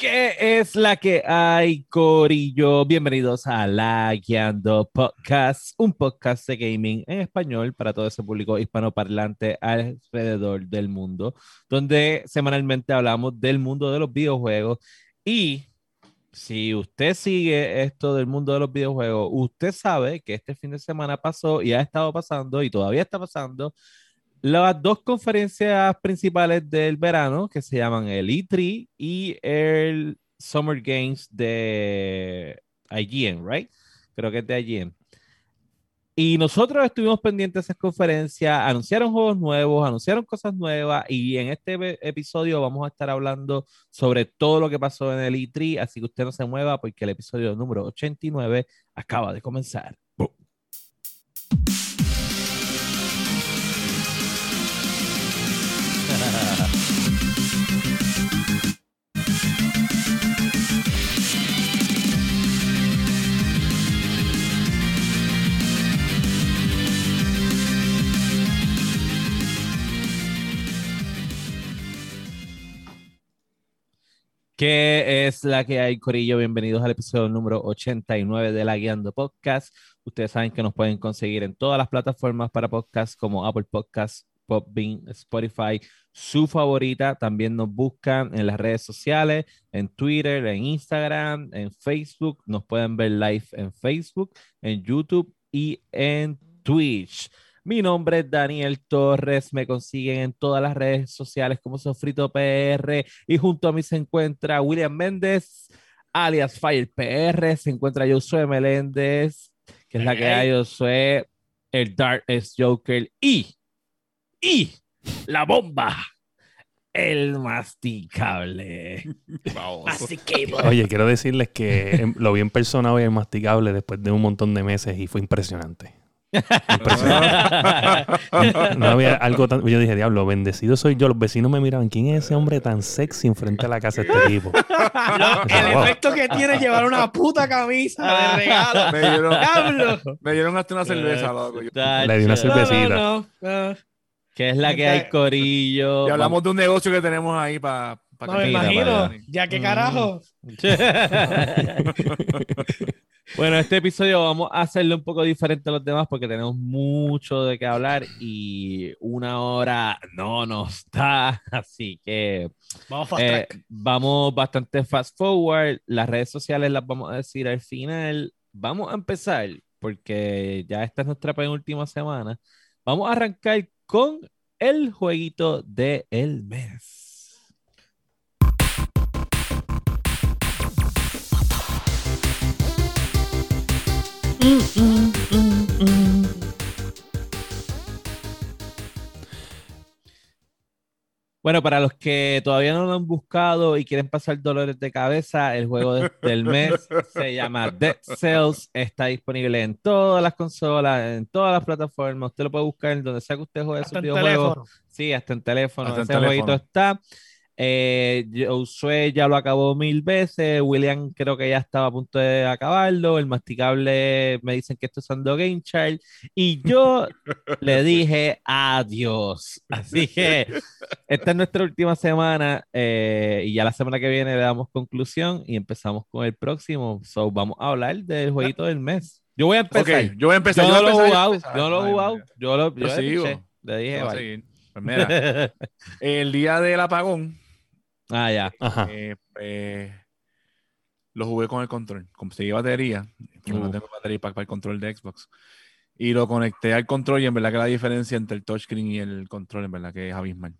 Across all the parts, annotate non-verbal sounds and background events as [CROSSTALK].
¿Qué es la que hay, Corillo? Bienvenidos a La Guiando Podcast, un podcast de gaming en español para todo ese público hispanoparlante alrededor del mundo, donde semanalmente hablamos del mundo de los videojuegos. Y si usted sigue esto del mundo de los videojuegos, usted sabe que este fin de semana pasó y ha estado pasando y todavía está pasando las dos conferencias principales del verano que se llaman el E3 y el Summer Games de IGN, right? Creo que es de IGN. Y nosotros estuvimos pendientes de esas conferencias, anunciaron juegos nuevos, anunciaron cosas nuevas y en este episodio vamos a estar hablando sobre todo lo que pasó en el E3, así que usted no se mueva porque el episodio número 89 acaba de comenzar. ¿Qué es la que hay, Corillo? Bienvenidos al episodio número 89 de La Guiando Podcast. Ustedes saben que nos pueden conseguir en todas las plataformas para podcast como Apple Podcasts, Podbean, Spotify, su favorita. También nos buscan en las redes sociales, en Twitter, en Instagram, en Facebook. Nos pueden ver live en Facebook, en YouTube y en Twitch. Mi nombre es Daniel Torres, me consiguen en todas las redes sociales como Sofrito PR y junto a mí se encuentra William Méndez, alias Fire PR, se encuentra Josué Meléndez, que es la que hay, Josué, el Dark Joker y, y la bomba, el [LAUGHS] masticable. Oye, quiero decirles que em, lo vi en persona hoy el masticable después de un montón de meses y fue impresionante. No había algo tan. Yo dije, diablo, bendecido soy yo. Los vecinos me miraban, ¿quién es ese hombre tan sexy enfrente de la casa de este tipo? [LAUGHS] el efecto que tiene llevar una puta camisa de regalo. Me dieron, me dieron hasta una cerveza, loco. Le di una cervecita. ¿Qué es la que hay, Corillo? Y hablamos de un negocio que tenemos ahí para. no, me imagino. Ya que carajo. [LAUGHS] Bueno, este episodio vamos a hacerlo un poco diferente a los demás porque tenemos mucho de qué hablar y una hora no nos da, [LAUGHS] así que vamos, eh, vamos bastante fast forward. Las redes sociales las vamos a decir al final. Vamos a empezar porque ya esta es nuestra penúltima semana. Vamos a arrancar con el jueguito del el mes. Bueno, para los que todavía no lo han buscado y quieren pasar dolores de cabeza, el juego del mes se llama Dead Cells. Está disponible en todas las consolas, en todas las plataformas. Usted lo puede buscar en donde sea que usted juegue su videojuego. Sí, hasta en teléfono. Ese jueguito está. Eh, Josué ya lo acabó mil veces. William creo que ya estaba a punto de acabarlo. El masticable me dicen que esto es usando Game Child. Y yo [LAUGHS] le dije adiós. Así que esta es nuestra última semana. Eh, y ya la semana que viene le damos conclusión y empezamos con el próximo. So, vamos a hablar del jueguito del mes. Yo voy a empezar. yo voy a empezar. Yo, no lo he jugado. Yo lo he jugado. Yo lo yo Le dije, pues mira, [LAUGHS] el día del apagón Ah, ya. Eh, pues, lo jugué con el control. Conseguí batería. No tengo batería para, el control de Xbox. Y lo conecté al control y en verdad que la diferencia entre el touchscreen y el control en verdad que es abismal.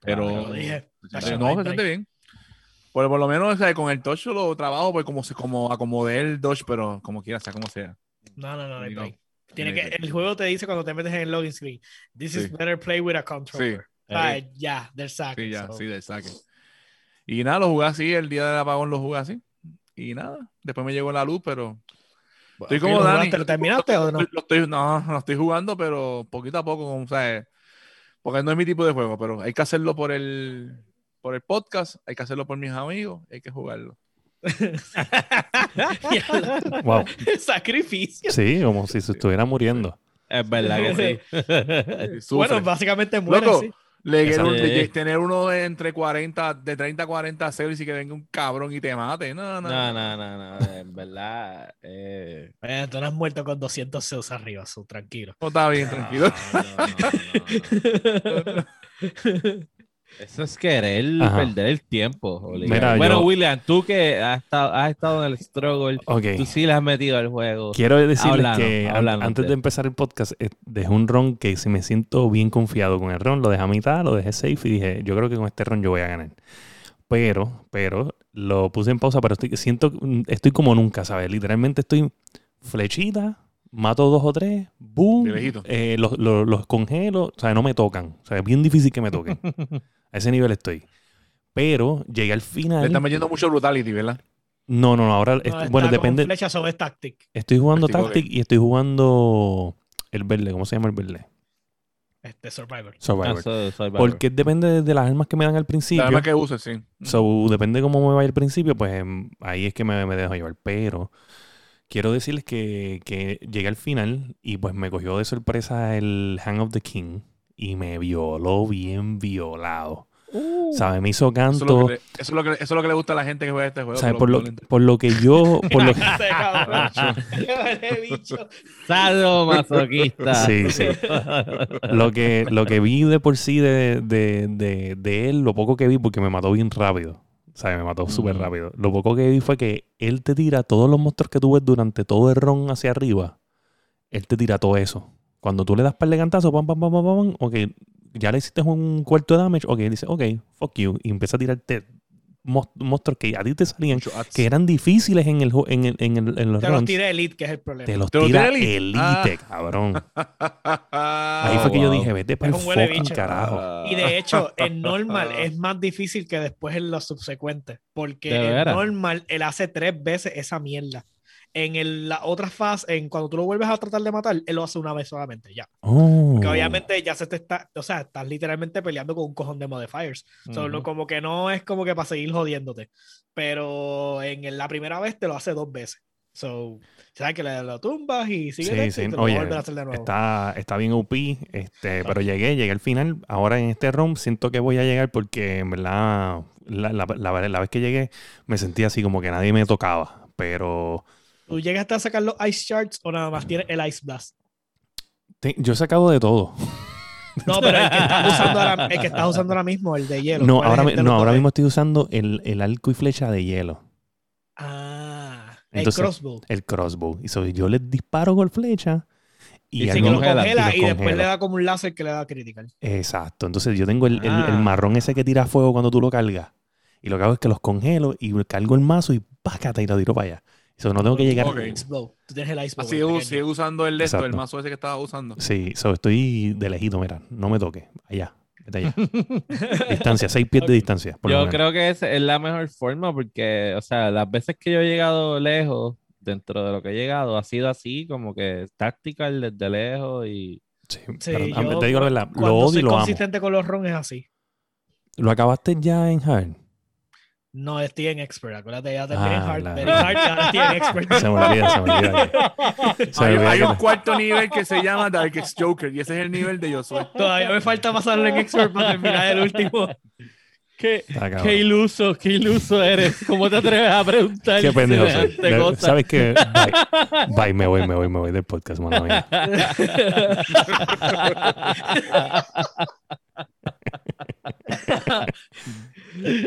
Pero ah, no, se siente bien. Por, por lo menos con el touch lo trabajo pues como se como acomodé el touch, pero como quiera, sea como sea. No, no, no, no. Tiene que, el juego te dice cuando te metes en el login screen, this is better play with a controller. Sí. ya, del saque. Sí, ya, sí, del saque. Y nada, lo jugué así, el día del apagón lo jugué así. Y nada, después me llegó la luz, pero estoy como Dani. ¿Lo terminaste o no? Lo estoy, no, no estoy jugando, pero poquito a poco, o sea, porque no es mi tipo de juego, pero hay que hacerlo por el, por el podcast, hay que hacerlo por mis amigos, hay que jugarlo. [LAUGHS] wow. Sacrificio. Sí, como si se estuviera muriendo. Es verdad que sí. bueno, básicamente muere, sí. Le quiero tener uno entre 40, de 30 a 40 ceros y que venga un cabrón y te mate. No, no, no, no, no, no, en verdad. [LAUGHS] Eh... tú no has muerto con 200 ceros arriba, so, tranquilo. No, está bien, tranquilo. [LAUGHS] Eso es querer perder el tiempo. bueno, William, tú que has estado, has estado en el struggle, tú sí le has metido al juego. Quiero decirles que antes de empezar el podcast, eh, dejé un ron que si me siento bien confiado con el ron, lo dejé a mitad, lo dejé safe y dije, yo creo que con este ron yo voy a ganar. Pero, pero, lo puse en pausa, pero estoy, siento, estoy como nunca, ¿sabes? Literalmente estoy flechita, mato dos o tres, boom, eh, los, los, los, congelo, o sea, no me tocan. O sea, es bien difícil que me toquen. [LAUGHS] a ese nivel estoy. Pero llegué al final. Le están metiendo mucho brutality, ¿verdad? No, no, no. Ahora, bueno, depende. Flecha sobre Tactic. Estoy jugando Tactic y estoy jugando el verde. ¿Cómo se llama el verde? Este, Survivor. Survivor. Ah, Porque depende de las armas que me dan al principio. Las armas que uses, sí. So, depende de cómo me vaya al principio, pues em, ahí es que me, me dejo llevar. Pero quiero decirles que, que llegué al final y pues me cogió de sorpresa el Hang of the King y me violó bien violado. Uh. ¿Sabes? Me hizo canto. Eso es, lo que, eso es lo que le gusta a la gente que juega este juego. ¿Sabes? Por, lo, por lo que yo. [LAUGHS] Por lo... [LAUGHS] Sado masoquista. Sí, sí. Lo que, lo que vi de por sí de, de, de, de él, lo poco que vi, porque me mató bien rápido. ¿Sabes? Me mató súper rápido. Lo poco que vi fue que él te tira todos los monstruos que tú ves durante todo el ron hacia arriba. Él te tira todo eso. Cuando tú le das par de cantazos, pam, pam, pam, pam, pam, ok, ya le hiciste un cuarto de damage, ok, dice, ok, fuck you, y empieza a tirarte monstruos que a ti te salían, que eran difíciles en, el, en, el, en, el, en los Te los tira Elite, que es el problema. Te los tira Elite, ah. cabrón. [LAUGHS] Ahí fue que yo dije, vete para el fucking carajo. Y de hecho, en normal [LAUGHS] es más difícil que después en los subsecuentes, porque en normal él hace tres veces esa mierda en el, la otra fase, en cuando tú lo vuelves a tratar de matar, él lo hace una vez solamente, ya. Oh. Que obviamente ya se te está, o sea, estás literalmente peleando con un cojón de modifiers. Solo como que no es como que para seguir jodiéndote. Pero en la primera vez te lo hace dos veces. So, sabes que le lo tumbas y sigue sí, sí. Oye, a hacer de nuevo. Está, está bien OP, este, pero llegué, llegué al final. Ahora en este room siento que voy a llegar porque en verdad la, la, la, la vez que llegué me sentí así como que nadie me tocaba. Pero ¿Tú llegaste a sacar los Ice Shards o nada más tienes el Ice Blast? yo he sacado de todo. No, pero el que estás usando ahora, el que estás usando ahora mismo, el de hielo. No, ahora, no, ahora mismo estoy usando el, el arco y flecha de hielo. Ah, el crossbow. El crossbow. Y yo le disparo con flecha. Y, y, lo congela, y, después le da como un láser que le da critical. Exacto. Entonces yo tengo el, el, ah. marrón ese que tira fuego cuando tú lo cargas. Y lo que hago es que los congelo y cargo el mazo y pácate y lo tiro para allá. So, no tengo que llegar. Okay. Tú tienes el Ice Así sigue usando el de esto, el mazo ese que estaba usando. Sí, so, estoy de lejito, mira, no me toque. Allá. Allá. [LAUGHS] distancia, seis pies de distancia. yo creo que es, es la mejor forma porque, o sea, las veces que yo he llegado lejos, dentro de lo que he llegado, ha sido así, como que tactical desde lejos y. Sí, sí yo, te digo la verdad, lo odio y lo consistente con los ron es así. ¿Lo acabaste ya en Hard? No, estoy en expert. Acuérdate, ya terminé ah, hard, very hard y ahora estoy en expert. [LAUGHS] Se me olvida, se me olvida. hay, un cuarto nivel que se llama Darkest Joker y ese es el nivel de yo soy. Todavía me falta pasarlo en expert para terminar el último. Qué, qué, iluso, qué iluso eres. ¿Cómo te atreves a preguntar? Qué pendejo soy. ¿Sabes qué? Bye. Bye, me voy, me voy, me voy del podcast, mano mía. [LAUGHS]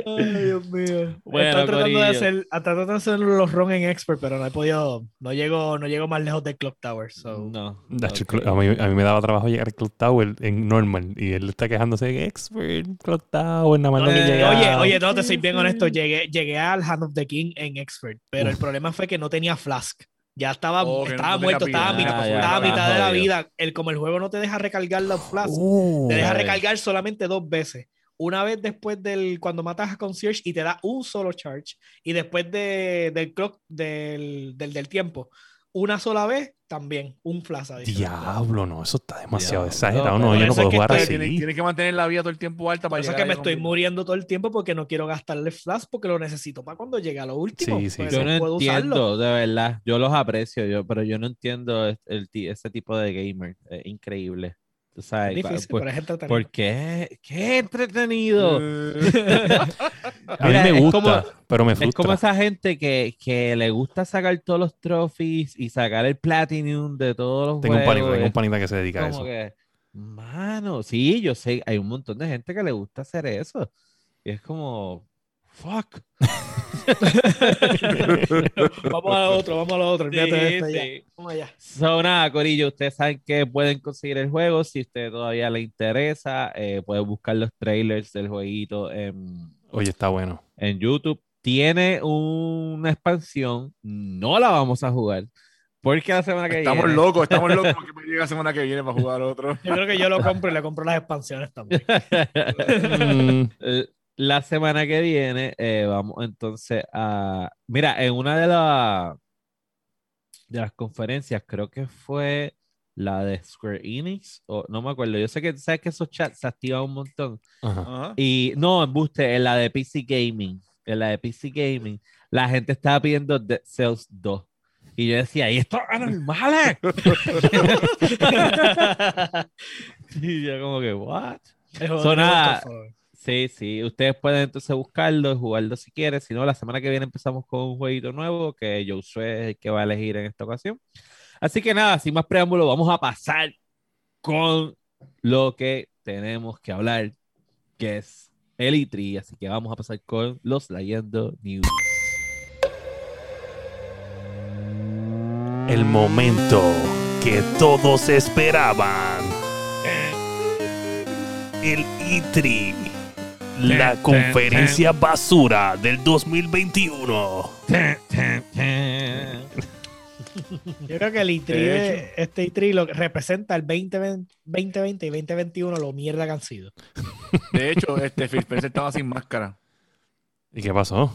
Ay, Dios mío. Bueno, tratando de, hacer, tratando de hacer los ron en expert, pero no he podido. No llego, no llego más lejos de Clock Tower. No. A, mí, a, mí, me daba trabajo llegar a Clock Tower en normal. Y él está quejándose de expert, Clock Tower, nada más no, Oye, oye, no te soy bien honesto. Llegué, llegué al Hand of the King en expert, pero el problema fue que no tenía flask. Ya estaba, oh, estaba muerto, estaba, a mitad, estaba mitad de la vida. El, como el juego no te deja recargar los flask, te deja recargar solamente dos veces. Una vez después del cuando matas a concierge y te da un solo charge y después de, del clock del, del, del, tiempo una sola vez también un flash Diablo, no, eso está demasiado exagerado. No, yo no puedo jugar así. Tienes que mantener la vida todo el tiempo alta para Por eso que me estoy muriendo todo el tiempo porque no quiero gastarle flash porque lo necesito para cuando llegue a lo último. Sí, sí, pues, yo no entiendo, de verdad. Yo los aprecio, yo, pero yo no entiendo el, ese tipo de gamer. increíble. Sabes, difícil, por- pero es entretenido. porque qué entretenido. [LAUGHS] A mí me gusta, como- pero me Es como frustra. esa gente que, que le gusta sacar todos los trophies y sacar el platinum de todos los Tengo un panita, juegos. tengo un panita que se dedica a como eso. que, mano, sí, yo sé, hay un montón de gente que le gusta hacer eso. Y es como, fuck. [LAUGHS] Vamos a otro, vamos a lo otro. olvídate de Sí, sí. Vamos allá. So, nada, Corillo, ustedes saben que pueden conseguir el juego si a usted todavía le interesa. eh, pueden buscar los trailers del jueguito en, Oye, está bueno. en YouTube. Tiene una expansión, no la vamos a jugar. Porque la semana que Estamos viene. locos, estamos [LAUGHS] locos porque me llega la semana que viene para jugar otro. Yo creo que yo lo compro y le compro las expansiones también. [LAUGHS] La semana que viene eh, vamos entonces a... Mira, en una de, las de las conferencias, creo que fue la de Square Enix, o no me acuerdo. Yo sé que sabes que esos chats se activan un montón. ajá. Y no, embuste, en la de PC Gaming, en la de PC Gaming, la gente estaba pidiendo Dead Cells 2. Y yo decía, ¿y estos anormales? [LAUGHS] [LAUGHS] y yo como que, ¿what? De nada-. Sí, sí, ustedes pueden entonces buscarlo y jugarlo si quieren. Si no, la semana que viene empezamos con un jueguito nuevo que Josué es el que va a elegir en esta ocasión. Así que nada, sin más preámbulo, vamos a pasar con lo que tenemos que hablar, que es el E3. Así que vamos a pasar con los Leyendo News. El momento que todos esperaban. El E3. La conferencia basura del 2021. Yo creo que el E3, De de- este E3 lo que representa el 2020, 2020 y 2021, lo mierda que han sido. De hecho, este Phil Spencer estaba sin máscara. ¿Y qué pasó?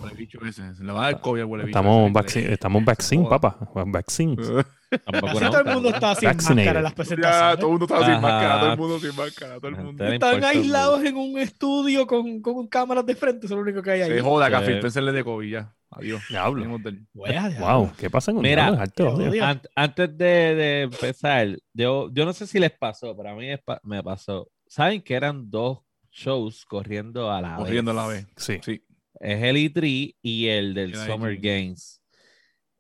Le va a dar COVID al. Estamos, vaccine, estamos vaccine, papá. Vaccine. [LAUGHS] Así todo el mundo estaba sin máscara en las Ya, presentaciones. todo el mundo estaba sin máscara. Todo el mundo sin máscara. Todo el mundo. Están aislados en un estudio con, con cámaras de frente, eso es lo único que hay ahí. Se joda que a Sí. Phil Spencer le de COVID ya. Adiós. Diablo. Ya. Wow, ¿qué pasa con Mira, antes de, de empezar, yo, yo no sé si les pasó, pero a mí me pasó. ¿Saben que eran dos shows corriendo a la Corriendo a vez? la vez. Sí. Sí. Es el E3 y el del Summer E3. Games.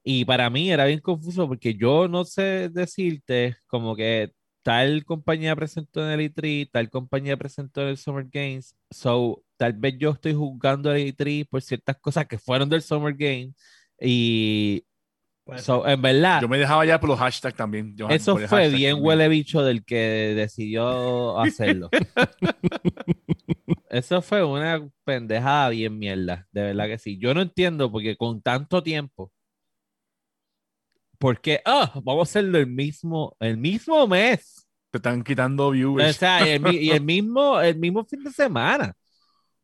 Y para mí era bien confuso porque yo no sé decirte como que tal compañía presentó en el E3, tal compañía presentó en el Summer Games. So, tal vez yo estoy juzgando el E3 por ciertas cosas que fueron del Summer Games. Y Pues, so, en verdad, Yo me dejaba ya por los hashtags también. Yo- eso fue bien también. huele bicho del que decidió hacerlo. [LAUGHS] Eso fue una pendejada bien mierda, de verdad que sí. Yo no entiendo porque con tanto tiempo, ¿por qué? Ah, vamos a hacerlo el mismo, el mismo mes. Te están quitando O viewers. sea, y el, mi- y el mismo, el mismo fin de semana.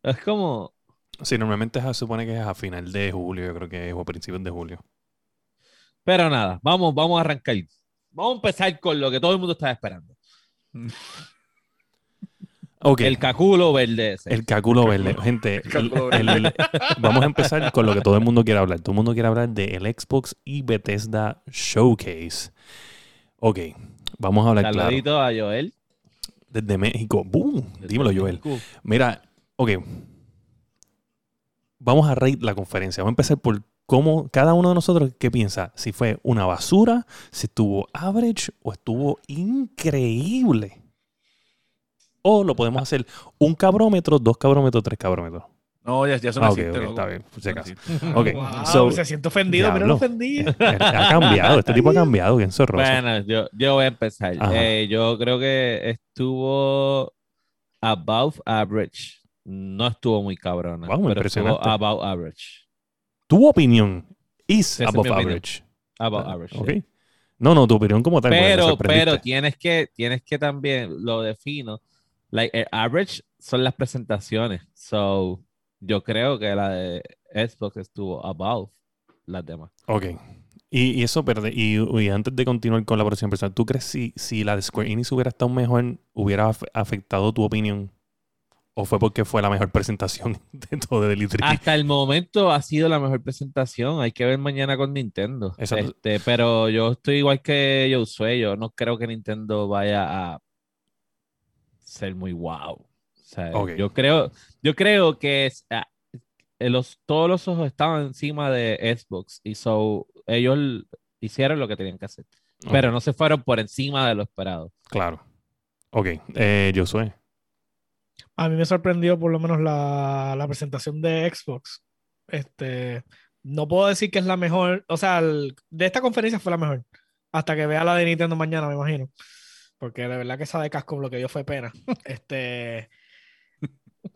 Es como, Sí, normalmente se supone que es a final de julio, yo creo que es, o a principios de julio. Pero nada, vamos, vamos a arrancar. Vamos a empezar con lo que todo el mundo estaba esperando. [LAUGHS] El caculo verde ese. El cáculo verde. Gente, cáculo el- el- vamos a empezar con lo que todo el mundo quiere hablar. Todo el mundo quiere hablar del Xbox y Bethesda Showcase. Ok, vamos a hablar claro. Saludito a Joel. Desde México. ¡Boom! Dímelo, Joel. México. Mira, ok. Vamos a rate la conferencia. Vamos a empezar por cómo cada uno de nosotros, ¿qué piensa? Si fue una basura, si estuvo average o estuvo increíble. O lo podemos hacer un cabrómetro, dos cabrómetros, tres cabrómetros. No, ya, ya eso no Ah, ok, existe, ok, loco. está bien, por si Eso no acaso. existe. [LAUGHS] Ok, wow, so- se siente ofendido, pero no ofendí. [LAUGHS] ha cambiado, este tipo ha cambiado, bien zorroso. Bueno, yo, yo voy a empezar. Eh, yo creo que estuvo above average. No estuvo muy cabrona, Wow, pero estuvo above average. Tu opinión is es above average. Above Ah, average. ok. No, no, tu opinión como tal. Pero, pero tienes que, tienes que también, lo defino, like, el average son las presentaciones. So, yo creo que la de Xbox estuvo above las demás. Ok. Y, y eso, perde. Y, y antes de continuar con la próxima persona, ¿tú crees si, si la de Square Enix hubiera estado mejor, hubiera af- afectado tu opinión? ¿O fue porque fue la mejor presentación [LAUGHS] de todo del E3? Hasta el momento ha sido la mejor presentación. Hay que ver mañana con Nintendo. Exacto. Este, pero yo estoy igual que Josué. Yo no creo que Nintendo vaya a ser muy wow. yo, creo, yo creo que es, ah, los, todos los ojos estaban encima de Xbox y so, ellos hicieron lo que tenían que hacer. Pero no se fueron por encima de lo esperado. Claro. Ok, eh, yo soy. A mí me sorprendió por lo menos la, presentación de Xbox. Este, no puedo decir que es la mejor, o sea, de esta conferencia fue la mejor. Hasta que vea la de Nintendo mañana, me imagino. Porque de verdad que esa de casco lo fue pena. [LAUGHS] Este,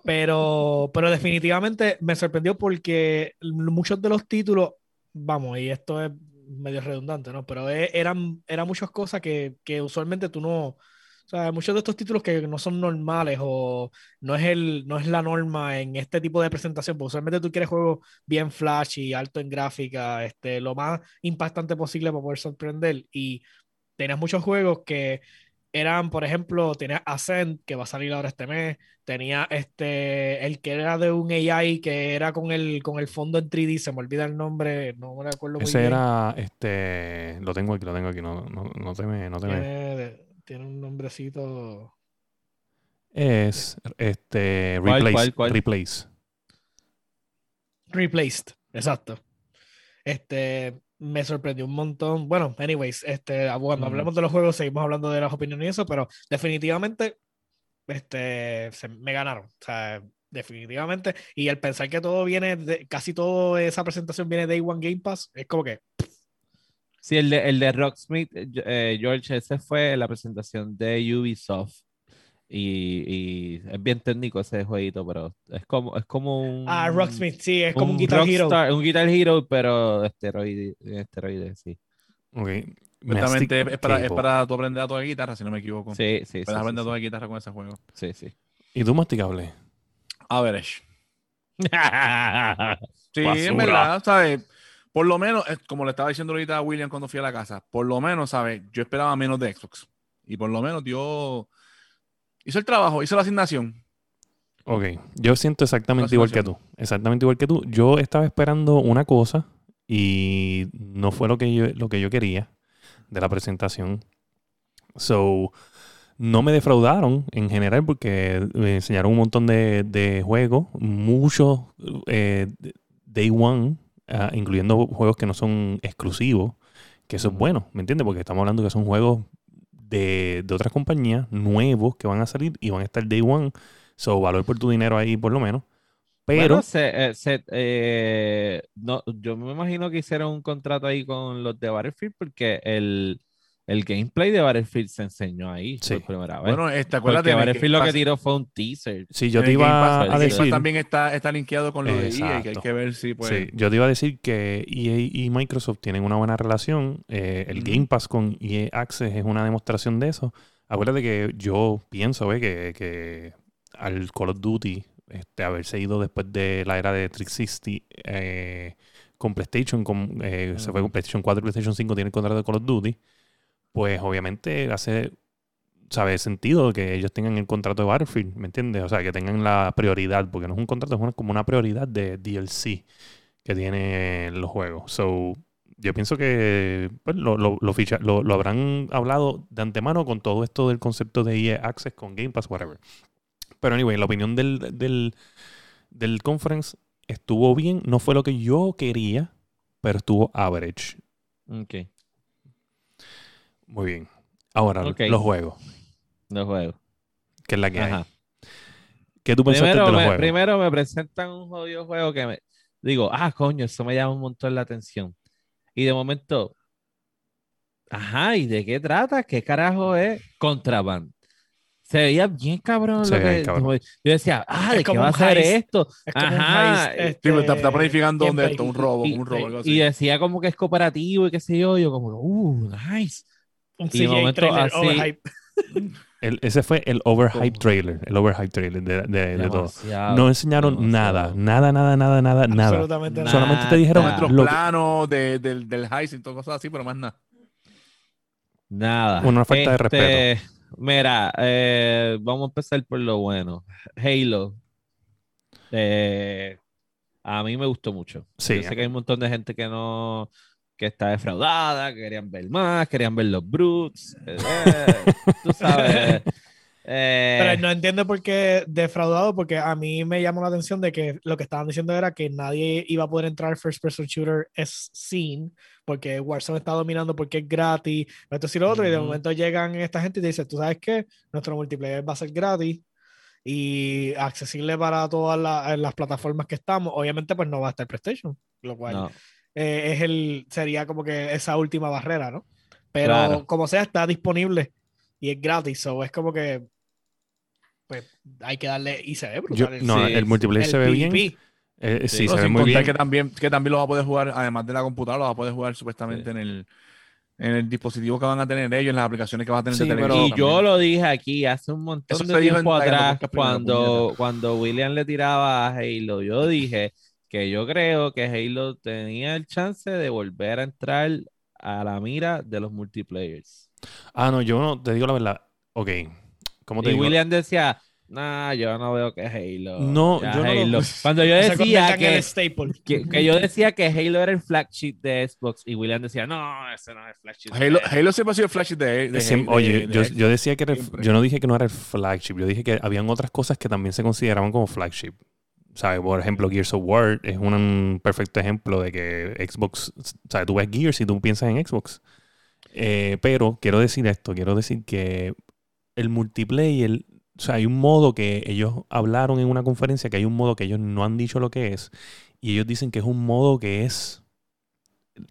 pero, pero definitivamente me sorprendió porque muchos de los títulos, vamos, y esto es medio redundante, ¿no? Pero e, eran, eran muchas cosas que, que usualmente tú no, o sea, muchos de estos títulos que no son normales o no es, el, no es la norma en este tipo de presentación, porque usualmente tú quieres juegos bien flash y alto en gráfica, este, lo más impactante posible para poder sorprender. Y tenías muchos juegos que eran, por ejemplo, tenía Ascent, que va a salir ahora este mes, tenía este, el que era de un AI que era con el, con el fondo en 3D, se me olvida el nombre, no me acuerdo muy Ese era, este, lo tengo aquí, lo tengo aquí, no, no, no te me, no te tiene, tiene un nombrecito. Es, este, Replace. Replace. Replaced, exacto. Este, me sorprendió un montón. Bueno, anyways, este, ah, cuando hablemos de los juegos, seguimos hablando de las opiniones y eso, pero definitivamente este, se, me ganaron. O sea, definitivamente. Y el pensar que todo viene, de, casi toda esa presentación viene de Day One Game Pass, es como que. Sí, el de, el de Rocksmith, eh, George, ese fue la presentación de Ubisoft. Y, es bien técnico ese jueguito, pero es como, es como un. Ah, Rocksmith, sí, es como un, Guitar Hero. un Guitar Hero, pero esteroide, esteroide sí. Ok. es para, es para tú aprender a tocar guitarra, si no me equivoco. Sí, sí. Puedes aprender a tocar guitarra con ese juego. Sí, sí. ¿Y tú masticable? Average. [LAUGHS] sí, en verdad, ¿sabes? Por lo menos, como le estaba diciendo ahorita a William cuando fui a la casa, por lo menos, ¿sabes? Yo esperaba menos de Xbox. Y por lo menos dio hizo el trabajo, hizo la asignación. Ok, yo siento exactamente igual que tú. Exactamente igual que tú. Yo estaba esperando una cosa y no fue lo que yo, lo que yo quería de la presentación. So, no me defraudaron en general porque me enseñaron un montón de, juegos, muchos eh, Day One, ah, incluyendo juegos que no son exclusivos, que eso es bueno, ¿me entiendes? Porque estamos hablando que son juegos de, otras compañías nuevos que van a salir y van a estar day one. So, valor por tu dinero ahí por lo menos. Pero. Eh, eh, no, yo me imagino que hicieron un contrato ahí con los de Battlefield porque el, el gameplay de Battlefield se enseñó ahí por primera vez. Bueno, esta Porque Battlefield lo que tiró fue un teaser. Sí, yo te iba a decir. también está, está linkeado con lo de EA, que hay que ver si puede. Sí, yo te iba a decir que EA y Microsoft tienen una buena relación. Eh, el Game Pass con EA Access es una demostración de eso. Acuérdate que yo pienso que, que al Call of Duty este, haberse ido después de la era de 360 eh, con PlayStation, con, eh, se fue con PlayStation 4 y PlayStation 5 tiene el contrato de Call of Duty pues obviamente hace, sabe, sentido que ellos tengan el contrato de Battlefield, ¿me entiendes? O sea, que tengan la prioridad, porque no es un contrato, es como una prioridad de DLC que tiene los juegos. So, yo pienso que pues, lo, lo, lo, habrán hablado de antemano con todo esto del concepto de EA Access con Game Pass, whatever. Pero anyway, la opinión del, del, del conference estuvo bien. No fue lo que yo quería, pero estuvo average. Ok. Muy bien. Ahora, los juegos. Los juegos. ¿Qué es la que hay? ¿Qué tú pensaste de los juegos? Primero me presentan un jodido juego que me digo, ah, coño, eso me llama un montón la atención. Y de momento, ajá, ¿y de qué trata? ¿Qué carajo es? Contraband. Se veía bien cabrón. lo que, Yo decía, ah, ¿de qué va a ser esto? Es Ajá. Un este, sí, está, planificando donde esto, un robo, un robo. Algo así. y decía como que es cooperativo y qué sé yo. Yo como, uh, nice. Un y momento así, ese fue el overhype trailer, el overhype trailer de, de, de todo. No enseñaron nada, nada, nada, nada, nada, nada. Absolutamente Solamente te dijeron los planos de, del, del heist y todo cosas así, pero más nada. Nada. Una falta de respeto. Este, mira, eh, vamos a empezar por lo bueno. Halo. Eh, a mí me gustó mucho. Sí. Yo sé que hay un montón de gente que no, que está defraudada, querían ver más, querían ver los Brutes, [LAUGHS] eh, tú sabes. Eh, Pero no entiendo por qué defraudado, porque a mí me llamó la atención de que lo que estaban diciendo era que nadie iba a poder entrar al First Person Shooter es scene, porque Warzone está dominando porque es gratis, esto y lo otro, y de momento llegan esta gente y te dicen, tú sabes qué, nuestro multiplayer va a ser gratis y accesible para todas las plataformas que estamos. Obviamente, pues no va a estar PlayStation, lo cual eh, es el, sería como que esa última barrera, ¿no? Pero como sea, está disponible y es gratis, o es como que pues hay que darle y se ve brutal. no, el multiplayer se ve bien. Eh, sí, se ve muy bien. Que también, que también lo va a poder jugar, además de la computadora, lo va a poder jugar supuestamente en el en el dispositivo que van a tener ellos, en las aplicaciones que van a tener de televisión. Y yo lo dije aquí hace un montón de tiempo atrás, cuando, cuando William le tiraba a Halo, yo dije que yo creo que Halo tenía el chance de volver a entrar a la mira de los multiplayers. Ah, no, yo no, te digo la verdad. Ok, ¿cómo te y William decía, Nah, yo no veo que Halo. No, yo no [LAUGHS] Cuando yo decía que, que, yo decía que Halo era el flagship de Xbox y William decía, no, ese no es el flagship. Halo, Halo siempre ha sido el flagship de, Oye, yo, yo, decía que yo no dije que no era el flagship, yo dije que habían otras cosas que también se consideraban como flagship. ¿Sabes? Por ejemplo, Gears of War es un perfecto ejemplo de que Xbox, ¿sabes? Tú ves Gears y tú piensas en Xbox. Eh, pero quiero decir esto, quiero decir que el multiplayer o sea, hay un modo que ellos hablaron en una conferencia, que hay un modo que ellos no han dicho lo que es, y ellos dicen que es un modo que es,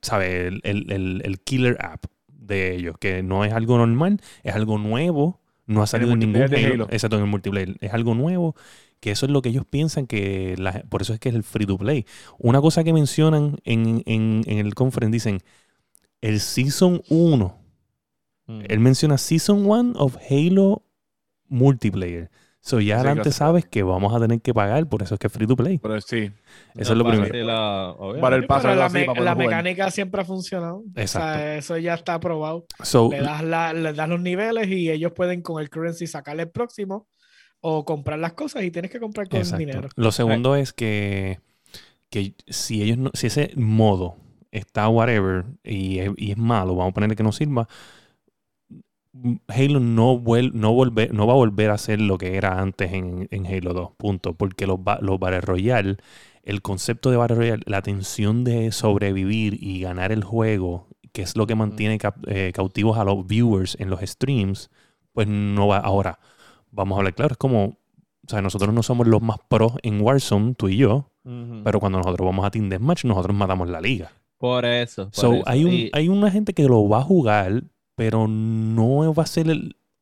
¿sabes? El, killer app de ellos, que no es algo normal, es algo nuevo, no ha salido en ningún Halo, exacto, en el multiplayer, es algo nuevo, que eso es lo que ellos piensan que, por eso es que es el free to play. Una cosa que mencionan en, en, en el conference, dicen, el Season 1, mm. él menciona Season 1 of Halo multiplayer. So ya adelante sabes que vamos a tener que pagar, por eso es que es free to play. Pero sí. Eso es lo primero. para el paso la, la mecánica siempre ha funcionado. Exacto. O sea, eso ya está aprobado. le, das le das los niveles y ellos pueden con el currency sacarle el próximo o comprar las cosas y tienes que comprar con dinero. Lo segundo es que, que si ellos no, si ese modo está whatever y es, y es malo, vamos a ponerle que no sirva, Halo no, no, volver, no va a volver a ser lo que era antes en, Halo 2, punto. Porque los, los Battle Royale, el concepto de Battle Royale, la tensión de sobrevivir y ganar el juego, que es lo que mantiene eh, cautivos a los viewers en los streams, pues no va. Ahora, vamos a hablar claro, es como, o sea, nosotros no somos los más pros en Warzone, tú y yo, pero cuando nosotros vamos a Team Deathmatch, nosotros matamos la liga. Por eso. Hay, un, hay una gente que lo va a jugar pero no va a ser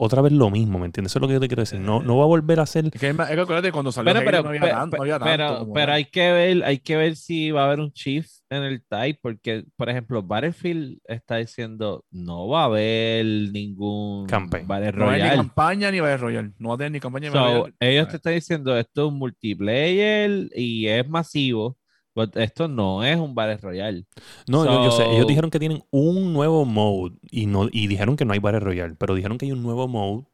otra vez lo mismo, ¿me entiendes? Eso es lo que yo te quiero decir. No, no va a volver a ser. Es que, es cuando salió pero, no, había tanto, pero, hay que ver, hay que ver si va a haber un shift en el type, porque, por ejemplo, Battlefield está diciendo no va a haber ningún Campaign. Battle Royale. No hay ni campaña ni Battle Royale. No va a tener ni campaña ni Battle Royale. Ellos te están diciendo esto es un multiplayer y es masivo pues esto no es un Battle Royale. No, yo, sé. Ellos dijeron que tienen un nuevo mode y, no, y dijeron que no hay Battle Royale, pero dijeron que hay un nuevo mode.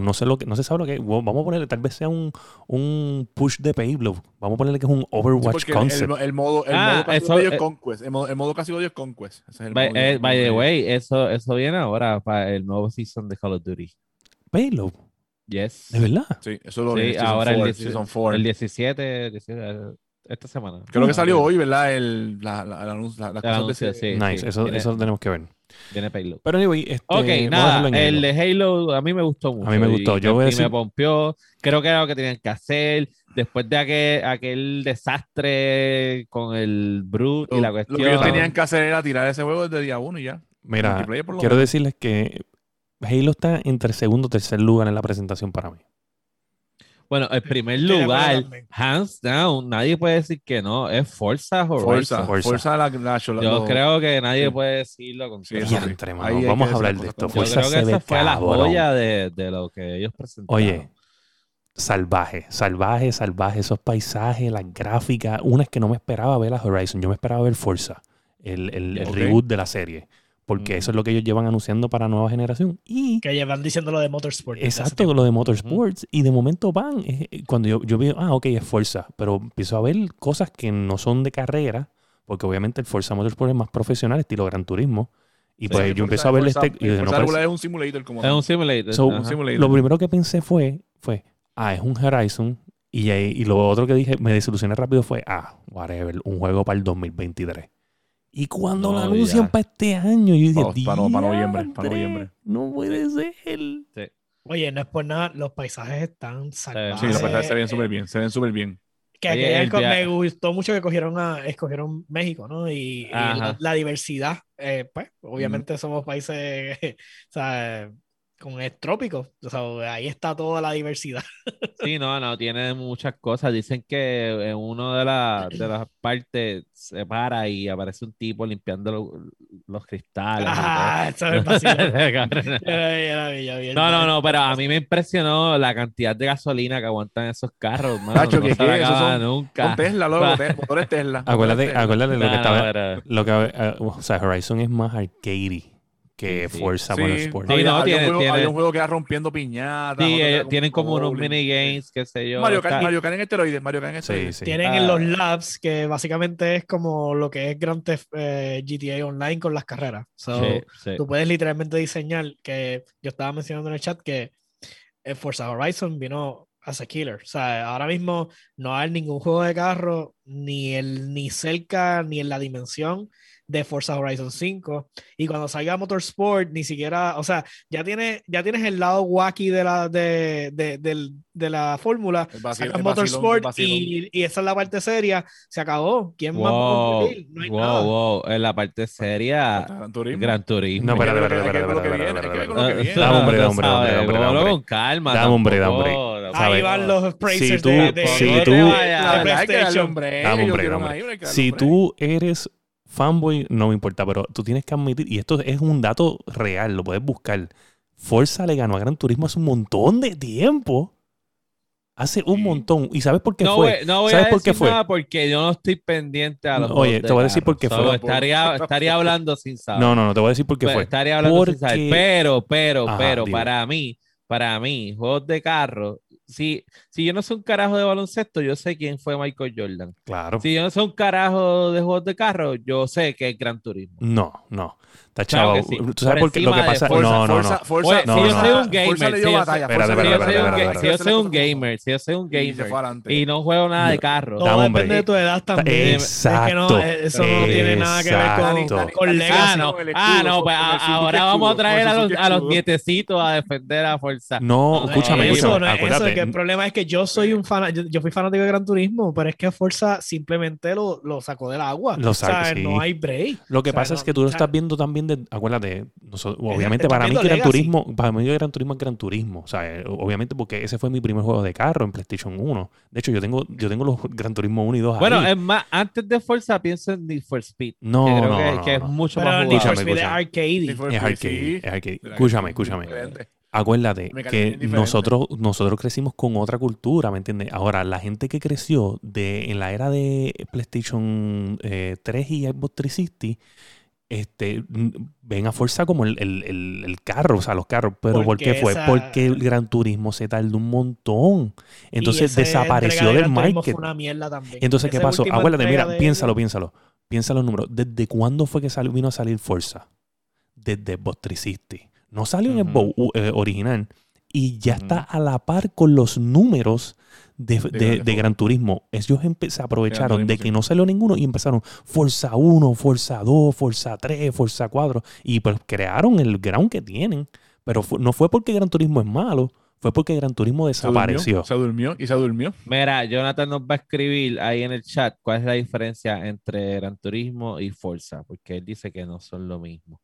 no, sé lo que, no se sabe lo que Vamos a ponerle, tal vez sea un, un push de payload. Vamos a ponerle que es un Overwatch concept. El, modo, el ah, modo eso, es Conquest. El modo, el modo casi es Conquest. Ese es el by, eh, by the way, eso, eso viene ahora para el nuevo season de Call of Duty. Payload. Yes. ¿De verdad? Sí, eso lo sí, ahora el, 17, el 17, 17 esta semana. Creo que salió hoy, ¿verdad? El, la, la, la, la sí, nice, eso, eso tenemos que ver. Viene Payload. Pero anyway, este, ok, nada, el de Halo a mí me gustó mucho. A mí me gustó. Yo voy a decir... me pompió. Creo que era lo que tenían que hacer. Después de aquel, aquel desastre con el Brute y la cuestión. Lo que ellos tenían que hacer era tirar ese juego desde día uno y ya. Mira, quiero decirles que Halo está entre segundo o tercer lugar en la presentación para mí. Bueno, el primer lugar, hands down, nadie puede decir que no, es Forza Horizon. Forza, la, la, Yo creo que nadie puede decirlo con sí, Vamos a hablar de esto. Yo creo que esa fue la joya de, de, lo que ellos presentaron. Oye, salvaje, salvaje, salvaje, esos paisajes, las gráficas, una es que no me esperaba ver a Horizon, yo me esperaba ver Forza, el, el reboot de la serie porque eso es lo que ellos llevan anunciando para nueva generación. Y que llevan diciendo lo de Motorsport. Exacto, lo de Motorsports. Y de momento van, eh, cuando yo, yo veo, ah, ok, es fuerza, pero empiezo a ver cosas que no son de carrera, porque obviamente el Forza Motorsport es más profesional, estilo Gran Turismo. Y pues yo empecé a ver este. Y no parece... es un simulator como Es un simulator. un simulator. Lo primero que pensé fue, fue, ah, es un Horizon. Y, y lo otro que dije, me desilusioné rápido fue, ah, whatever, un juego para el 2023. Y cuando lo anuncian para este año, yo dije, para, para, noviembre, para noviembre. No puede ser. Sí. Oye, no es por nada, los paisajes están salvajes. Sí, los paisajes se ven súper bien, se ven súper bien. Que me gustó mucho que cogieron a, escogieron México, ¿no? Y, la, diversidad, eh, pues, obviamente somos países, [LAUGHS] o sea, con el trópico, o sea, ahí está toda la diversidad. [LAUGHS] Sí, no, no, tiene muchas cosas. Dicen que en una de, de las [CLEARS THROAT] partes se para y aparece un tipo limpiando los cristales. Ah, eso es [LAUGHS] No, no, no, pero a mí me impresionó la cantidad de gasolina que aguantan esos carros. Nacho, que son, nunca. Con Tesla, luego, [LAUGHS] motores Tesla. Acuérdate, acuérdate lo que estaba. Lo que, eh, o sea, Horizon es más arcade que Forza Motorsport. Sí, no, tiene, un juego, un juego que va rompiendo piñatas. Sí, tienen como unos minigames, qué sé yo. Mario Kart, Mario Kart en esteroides, Mario Kart en esteroides. Tienen en los ah. labs, que básicamente es como lo que es Grand Theft eh, GTA Online con las carreras. tú puedes literalmente diseñar, que yo estaba mencionando en el chat que eh, Forza Horizon vino as a killer. O sea, ahora mismo no hay ningún juego de carro, ni, el, ni cerca, ni en la dimensión de Forza Horizon 5. Y cuando salga Motorsport, ni siquiera, o sea, ya, tiene, ya tienes el lado wacky de la, de, de, de la fórmula. Motorsport y, y, esa es la parte seria. Se acabó. ¿Quién más va a No hay wow, nada. Wow. En la parte seria, Gran Turismo. Gran Turismo. No. Dame hombre, dame hombre, dame Con calma. Dame hombre, dame hombre. Ahí van los praisers si tú, de, si tú, Si tú eres fanboy, no me importa, pero tú tienes que admitir, y esto es un dato real, lo puedes buscar. Forza le ganó a Gran Turismo hace un montón de tiempo. Hace un montón. ¿Y sabes por qué fue? no voy ¿Sabes a por qué fue? nada porque yo no estoy pendiente a los Oye, te voy a decir por qué fue. Estaría, estaría hablando sin saber. No, no, no, te voy a decir por qué fue. Estaría hablando sin saber. Pero, pero, pero, para mí, para mí, juegos de carro si, si yo no soy un carajo de baloncesto, yo sé quién fue Michael Jordan. Claro. Si yo no soy un carajo de juegos de carro, yo sé que es Gran Turismo. No, no. Está chavo. ¿Tú sabes por, qué? Lo que pasa. no, no, no. si yo soy un gamer. Si yo soy un gamer. Si yo soy un gamer. Y no juego nada de carro. Todo depende de tu edad también. Exacto. eso no tiene nada que ver con, con Legacy. Ah, no. Ah, no. Pues ahora vamos a traer a los, a los nietecitos a defender a fuerza. No, escúchame. Eso no es eso. el problema es que yo soy un fan. Yo fui fanático de Gran Turismo, pero es que Forza simplemente lo sacó del agua. Lo sacó. No hay break. Lo que pasa es que tú lo estás viendo también acuérdate, obviamente para mí Gran Turismo, para mí Gran Turismo es Gran Turismo, o sea, eh, obviamente porque ese fue mi primer juego de carro en PlayStation 1. De hecho, yo tengo, yo tengo los [LAUGHS] Gran Turismo 1 y 2 Bueno, es más, antes de Forza pienso en Need for Speed. No, que no, que, es mucho más Need for Speed es arcade. Es arcade, es arcade. Escúchame, escúchame. Acuérdate que nosotros, nosotros crecimos con otra cultura, ¿me entiendes? Ahora, la gente que creció de, en la era de PlayStation 3 eh, y Xbox 360 este, ven a fuerza como el, el, el, carro, o sea, los carros. Pero ¿por qué fue? Porque el Gran Turismo se tardó un montón. Entonces desapareció del market. Entonces, ¿qué pasó? Acuérdate, mira, piénsalo, piénsalo. Piensa los números. ¿Desde cuándo fue que vino a salir Forza? Desde Bostricisti. No salió en el eh, original. Y ya está a la par con los números de, Gran Turismo. Ellos se aprovecharon de que no salió ninguno y empezaron Forza 1, Forza 2, Forza 3, Forza 4 y pues crearon el ground que tienen. Pero no fue porque Gran Turismo es malo, fue porque Gran Turismo desapareció. Se durmió, y se durmió. Mira, Jonathan nos va a escribir ahí en el chat cuál es la diferencia entre Gran Turismo y Forza, porque él dice que no son lo mismo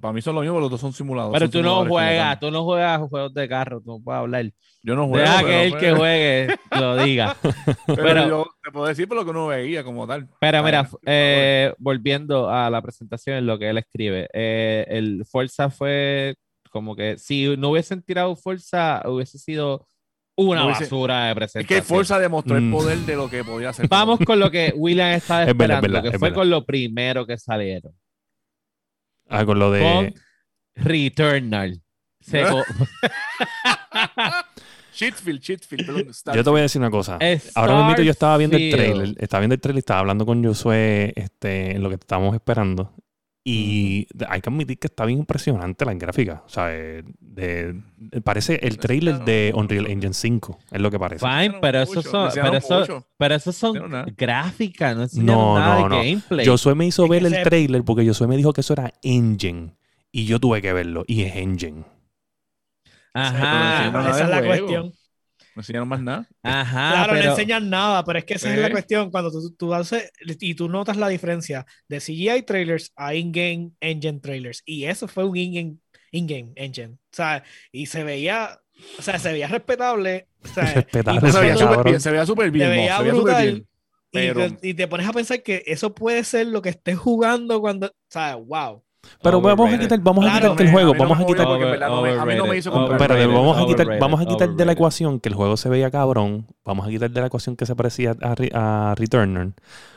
para mí son lo mismo, pero los dos son simulados. Pero tú no juegas, tú no juegas juegos de carro, tú no puedes hablar. Yo no juego. Deja que el que juegue [LAUGHS] lo diga. pero, yo te puedo decir por lo que uno veía como tal. Pero mira, eh, volviendo a la presentación, en lo que él escribe, eh, el Forza fue como que si no hubiesen tirado Forza, hubiese sido una basura de presentación. Es que Forza demostró el mm. poder de lo que podía hacer. Vamos con lo que William estaba esperando, que fue con lo primero que salieron. Ah, con lo de. Con Returnal. Cheatfield, [LAUGHS] Cheatfield, Yo te voy a decir una cosa. Ahora mismo yo estaba viendo el trailer. Estaba viendo el trailer y estaba hablando con Josué este, en lo que estábamos esperando. Y hay que admitir que está bien impresionante la gráfica. O sea, eh, de, parece el trailer de Unreal Engine 5, es lo que parece. Fine, pero eso son, pero eso, pero eso son gráficas, no no, nada no, de gameplay. Josué me hizo ver el trailer porque Josué me dijo que eso era Engine. Y yo tuve que verlo. Y es Engine. Ajá, esa es la cuestión. No enseñaron más nada. Ajá. Claro, no enseñan nada, pero es que esa es la cuestión. Cuando tú, tú haces y tú notas la diferencia de CGI trailers a in-game engine trailers. Y eso fue un in-game in engine. O sea, y se veía, o sea, se veía respetable. O sea, respetable. Se veía súper bien. Se veía súper bien. Se veía brutal. Y, te, pones a pensar que eso puede ser lo que estés jugando cuando, o sea, wow. Pero vamos a quitar, vamos a quitar el juego, vamos a quitar. A mí no me hizo comprar. vamos a quitar, vamos a quitar de la ecuación que el juego se veía cabrón. Vamos a quitar de la ecuación que se parecía a, a Returner.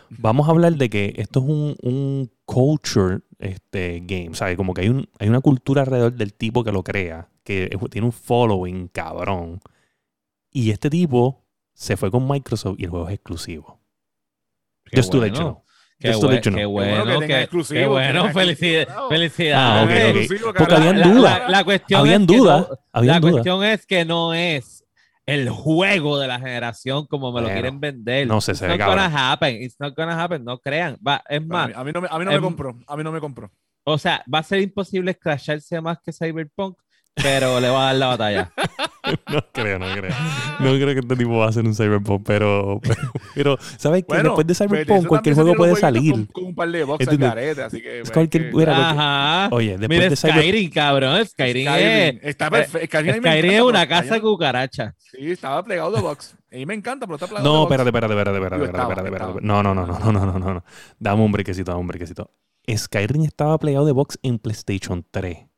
Vamos a hablar de que esto es un, un culture este, game, ¿sabes? Como que hay, un, hay una cultura alrededor del tipo que lo crea, que tiene un following cabrón. Y este tipo se fue con Microsoft y el juego es exclusivo. Just to let you know. Qué, bueno, qué bueno, qué, bueno, felicidades. Ah, Porque habían dudas. La, cuestión habían dudas. La cuestión es que no es el juego de la generación como me lo quieren vender. No sé, se It's not gonna happen. It's not gonna happen. No crean. Va, es más. A mí, no, me, a mí no me compró. A mí no me compró. O sea, va a ser imposible crasharse más que Cyberpunk, pero le va a dar la batalla. [LAUGHS] no creo, no creo. No creo que este tipo va a hacer un Cyberpunk, pero, pero, ¿sabes qué? Después de Cyberpunk, cualquier juego puede salir. Con, un par de boxes de arete, así que. Es cualquier, Ajá. Oye, después Mira, de Skyrim, cabrón. Skyrim, es. Está perfecto. Skyrim, Skyrim es una casa de cucaracha. Sí, estaba plegado de box. A mí me encanta, pero está plegado no, de box. No, espérate, espérate, espérate, espérate, espérate, espérate. No, no, no, no, no, no, no, no. Dame un brequecito, dame un brequecito. Skyrim estaba plegado de box en PlayStation 3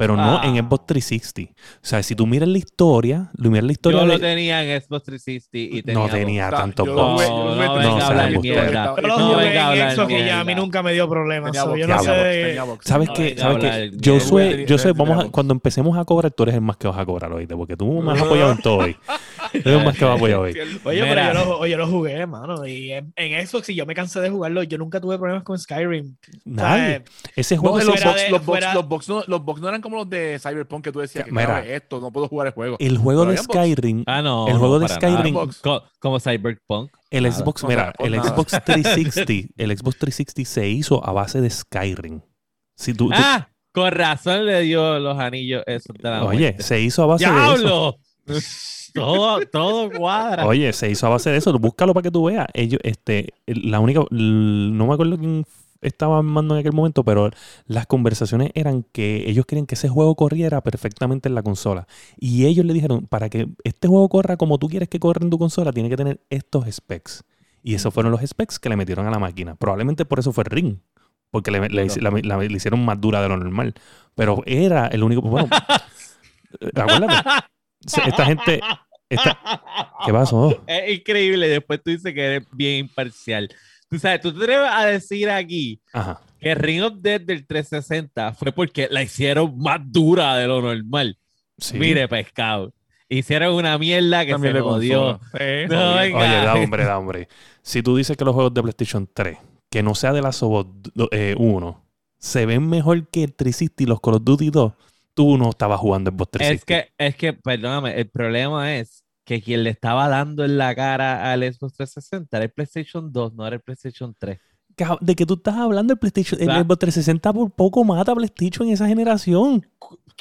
pero no en ah. Xbox 360. O sea, si tú miras la historia, lo miras la historia. Yo lo tenía en Xbox 360 y tenía. No tenía tanto box. No, no, venga a hablar mierda. No venga a hablar mierda. a mí nunca me dio problemas. Yo no sé. ¿Sabes qué? ¿Sabes qué? Yo soy, yo soy, vamos a, cuando empecemos a cobrar, tú eres el más que vas a cobrar hoy, porque tú me has [LAUGHS] apoyado en todo hoy. Tú eres el más que vas a apoyar hoy. Oye, pero yo lo, yo lo jugué, hermano. Y en, Xbox, si yo me cansé de jugarlo, yo nunca tuve problemas con Skyrim. Nadie. Ese juego. Los box no eran como los de Cyberpunk que tú decías que Mira, esto, no puedo jugar el juego. El juego de Skyrim. Ah, no. El juego de Skyrim. Como, Cyberpunk. El Xbox, mira, [LAUGHS] el Xbox 360, el Xbox 360 se hizo a base de Skyrim. Si tú, ah, con razón le dio los anillos eso de la Oye, se hizo a base de eso. [LAUGHS] todo, todo cuadra. Oye, se hizo a base de eso. Búscalo para que tú veas. Ellos, este, la única, no me acuerdo quién estaba mando en aquel momento, pero las conversaciones eran que ellos querían que ese juego corriera perfectamente en la consola. Y ellos le dijeron, para que este juego corra como tú quieres que corra en tu consola, tiene que tener estos specs. Y esos fueron los specs que le metieron a la máquina. Probablemente por eso fue Ring. Porque le, le, hicieron más dura de lo normal. Pero era el único... Bueno, [LAUGHS] acuérdate. Esta gente... ¿Qué pasó? Es increíble. Después tú dices que eres bien imparcial. Tú sabes, tú te atreves a decir aquí que Ring of Death del 360 fue porque la hicieron más dura de lo normal. Mire, pescado. Hicieron una mierda que se jodió. Oye, da hombre, da hombre. Si tú dices que los juegos de PlayStation 3, que no sea de la Sobot 1, eh, se ven mejor que el 360 y los Call of Duty 2, tú no estabas jugando en Xbox 360. Es que, es que, perdóname, el problema es que quien le estaba dando en la cara al Xbox 360 era el PlayStation 2, no era el PlayStation 3. ¿De qué tú estás hablando? El PlayStation, el Xbox 360 por poco mata a PlayStation en esa generación.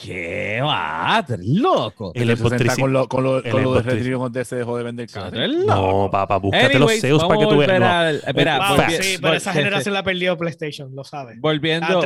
¿Qué va? loco? El, Xbox 360 con lo, con lo, con lo de Retribution se dejó de vender No, papá, búscate los SEOs para que tú veas. espera, sí, pero esa generación la perdió PlayStation, lo sabes. Volviendo.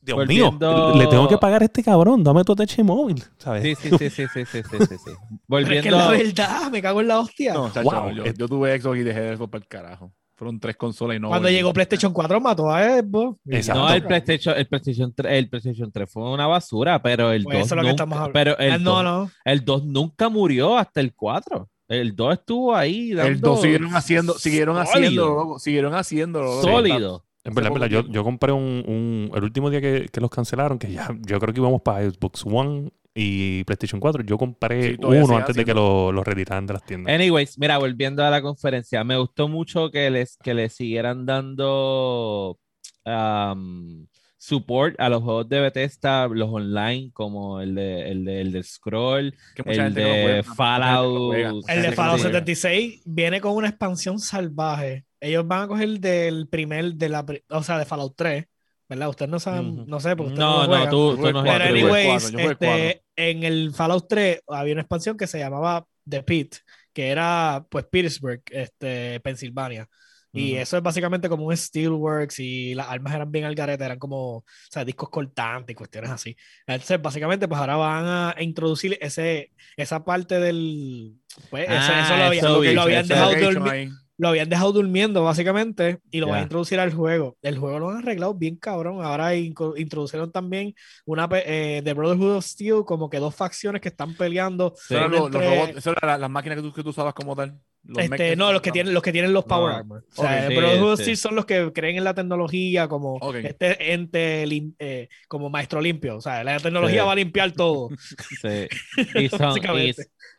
Dios mío, le tengo que pagar a este cabrón, dame tu TH móvil, ¿sabes? Sí, sí, sí, sí, sí, sí, sí, sí. Volviendo. [LAUGHS] Pero es que la verdad, me cago en la hostia. No, yo, yo, tuve Xbox y dejé de Xbox para el carajo. Fueron tres consolas y no. Cuando llegó PlayStation 4 mató a Xbox. No, el PlayStation, el, PlayStation 3, el PlayStation 3 fue una basura, pero el 2 pues nunca, pero el, ah, no, no. el 2 nunca murió hasta el 4. El 2 estuvo ahí. Dando el 2 siguieron haciendo, siguieron haciendo, siguieron haciendo. Sólido. En verdad, en verdad, yo, yo compré un, un, el último día que, que, los cancelaron, que ya yo creo que íbamos para Xbox One y PlayStation 4. Yo compré uno antes de que lo, lo, retiraran de las tiendas. Anyways, mira, volviendo a la conferencia, me gustó mucho que les, que les siguieran dando um, support a los juegos de Bethesda, los online, como el de, el de, el de Scroll, el de Fallout. El de Fallout 76 viene con una expansión salvaje. Ellos van a coger del primer, de la, o sea, de Fallout 3, ¿verdad? Ustedes no saben, no sé, porque no, no, no, tú, tú no Pero anyways, este, en el Fallout 3 había una expansión que se llamaba The Pit, que era pues Pittsburgh, este, Pensilvania. Y eso es básicamente como un Steelworks y las armas eran bien al garete, eran como, o sea, discos cortantes y cuestiones así. Entonces, básicamente, pues ahora van a introducir ese, esa parte del, pues, eso, ah, lo, habían dejado dormir lo habían dejado durmiendo básicamente y lo van a introducir al juego. El juego lo han arreglado bien cabrón. Ahora introdujeron también una eh, de Brotherhood of Steel, como que dos facciones que están peleando. Los, robots, eran las máquinas que tú, que tú usabas como tal. Este, no, los que, tienen, los que tienen los Power Armor. O sea, Brotherhood of Steel son los que creen en la tecnología como este ente eh, como maestro limpio. O sea, la tecnología va a limpiar todo. [LAUGHS] Sí. [LAUGHS] Y son,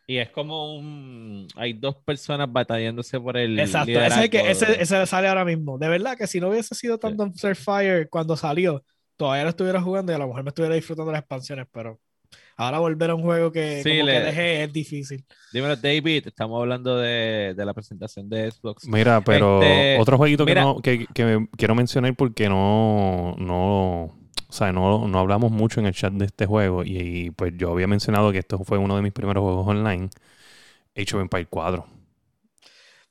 y es como un. Hay dos personas batallándose por el. Exacto, ese, que, ese, ese, sale ahora mismo. De verdad que si no hubiese sido tanto Dumpster Fire cuando salió, todavía lo estuviera jugando y a lo mejor me estuviera disfrutando las expansiones, pero ahora volver a un juego que, como que dejé es difícil. Dímelo, David, estamos hablando de, de la presentación de Xbox. Mira, pero este, otro jueguito que, no, que, que quiero mencionar porque no. no o sea, no, no, hablamos mucho en el chat de este juego y, pues yo había mencionado que esto fue uno de mis primeros juegos online, Age of Empire 4.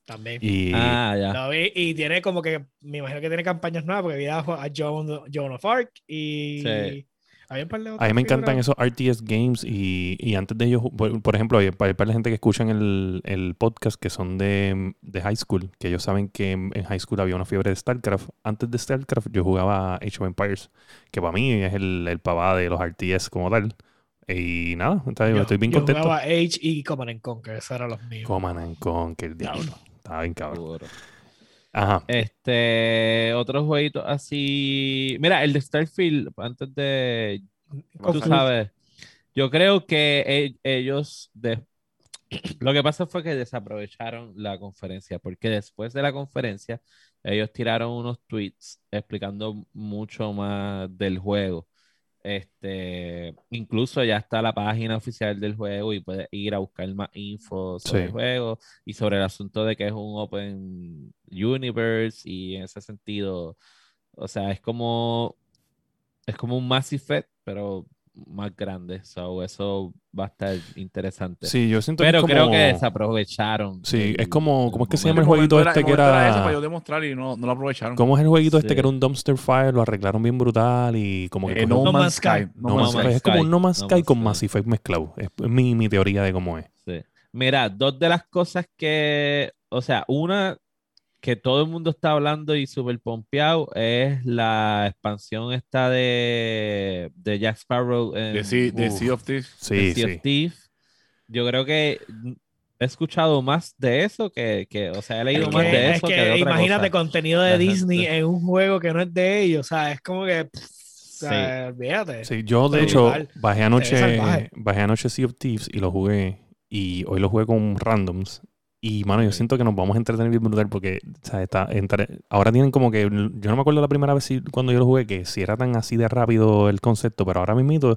También. Y, ah, ya. y tiene como que, me imagino que tiene campañas nuevas porque vi a John, John of Arc y... Sí. A mí me encantan esos RTS games y, antes de ellos, por, ejemplo, hay para la gente que escuchan el, el podcast que son de, de, high school, que ellos saben que en, high school había una fiebre de StarCraft. Antes de StarCraft yo jugaba Age of Empires, que para mí es el, el papá de los RTS como tal. Y nada, estoy bien yo contento. Jugaba Age y Command Conquer, esos eran los míos. Command Conquer, diablo. Estaba bien cabrón. Ajá. Este, otro jueguito así. Mira, el de Starfield, antes de. Tú sabes. Yo creo que e, ellos. De... [CLEARS THROAT] Lo que pasó fue que desaprovecharon la conferencia, porque después de la conferencia, ellos tiraron unos tweets explicando mucho más del juego. Este, incluso ya está la página oficial del juego y puedes ir a buscar más info sobre el juego y sobre el asunto de que es un open universe y en ese sentido, o sea, es como es como un Mass Effect, pero más grande. So, eso va a estar interesante. Sí, yo siento Pero que creo que desaprovecharon. Sí, es como, ¿cómo es que se llama el jueguito este que era? Eso para yo demostrar y no, no, lo aprovecharon. ¿Cómo es el jueguito este que era un dumpster fire? Lo arreglaron bien brutal y como que. Eh, no, Man's Sky. No, Man's Sky. Es como un No Man's Sky con Mass Effect mezclado. Es mi, mi teoría de cómo es. Sí. Mira, dos de las cosas que. O sea, una que todo el mundo está hablando y súper pompeado es la expansión esta de, de Jack Sparrow. En, de, sea, of Thieves. Sí, sea of Thieves. Yo creo que he escuchado más de eso que, que o sea, he leído más de eso. Que, que de imagínate contenido de Disney en un juego que no es de ellos, o sea, es como que... sí. olvídate. Sí, yo de hecho bajé anoche, bajé anoche Sea of Thieves y lo jugué y hoy lo jugué con randoms y, mano, yo siento que nos vamos a entretener bien brutal porque, o sea, está, ahora tienen como que, yo no me acuerdo la primera vez cuando yo lo jugué, que si era tan así de rápido el concepto, pero ahora mismo mm.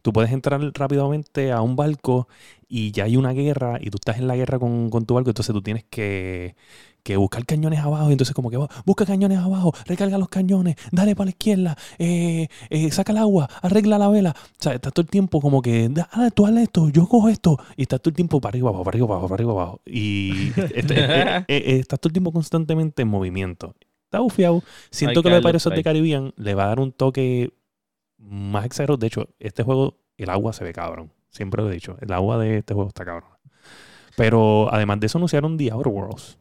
tú puedes entrar rápidamente a un barco y ya hay una guerra y tú estás en la guerra con, con tu barco, entonces tú tienes que, que buscar cañones abajo. Y entonces, como que busca cañones abajo, recarga los cañones, dale para la izquierda, eh, eh, saca el agua, arregla la vela. O sea, estás todo el tiempo como que, ah, tú haz esto, yo cojo esto. Y estás todo el tiempo para arriba, abajo, para arriba, abajo, para arriba, abajo. Y [LAUGHS] este, eh, estás todo el tiempo constantemente en movimiento. Está bufiado. Siento que lo de Pirates of the Caribbean le va a dar un toque más exagerado. De hecho, este juego, el agua se ve cabrón. Siempre lo he dicho. El agua de este juego está cabrón. Pero además de eso anunciaron The Outer Worlds.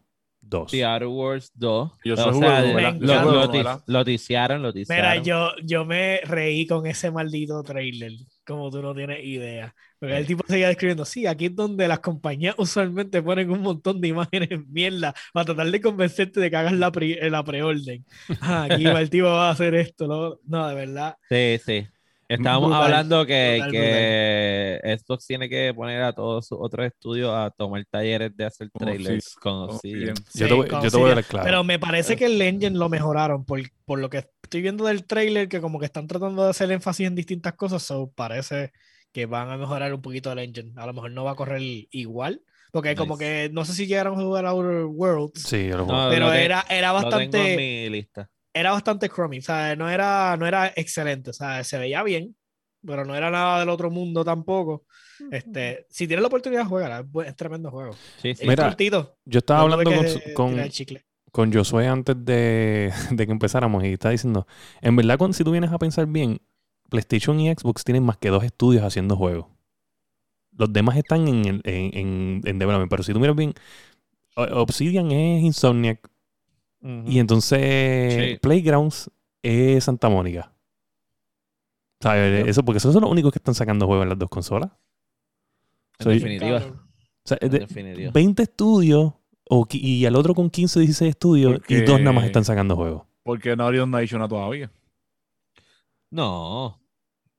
2. The Outer Wars 2. Yo soy o sea, lo, lo, ticiaron, lo Mira, yo, yo me reí con ese maldito trailer, como tú no tienes idea. Porque el tipo seguía describiendo, sí, aquí es donde las compañías usualmente ponen un montón de imágenes [LAUGHS] mierda para tratar de convencerte de que hagas la, pre, la preorden. Ah, aquí [LAUGHS] el tipo va a hacer esto. No, de verdad. Sí, sí. Estábamos hablando que, que Xbox tiene que poner a todos sus otros estudios a tomar talleres de hacer trailers con Yo, te voy, a dar claro. Pero me parece que el engine lo mejoraron por, por lo que estoy viendo del trailer que como que están tratando de hacer énfasis en distintas cosas, so parece que van a mejorar un poquito el engine. A lo mejor no va a correr igual, porque como que no sé si llegaron a jugar Outer Worlds. Sí, pero era, era bastante. Era bastante crummy, o sea, no era, no era excelente, o sea, se veía bien, pero no era nada del otro mundo tampoco. Este, si tienes la oportunidad, juega, es tremendo juego. Sí, Mira, yo estaba hablando con, con, Josué antes de, [LAUGHS] de, que empezáramos y estaba diciendo, en verdad, cuando, si tú vienes a pensar bien, PlayStation y Xbox tienen más que dos estudios haciendo juegos. Los demás están en, en, en, development. Pero si tú miras bien, Obsidian es Insomniac. Y entonces Playgrounds es Santa Mónica. ¿Sabes? Eso, porque esos son los únicos que están sacando juegos en las dos consolas. En definitiva. 20 estudios y al otro con 15 o 16 estudios y dos nada más están sacando juegos. Porque no no ha dicho nada todavía. No.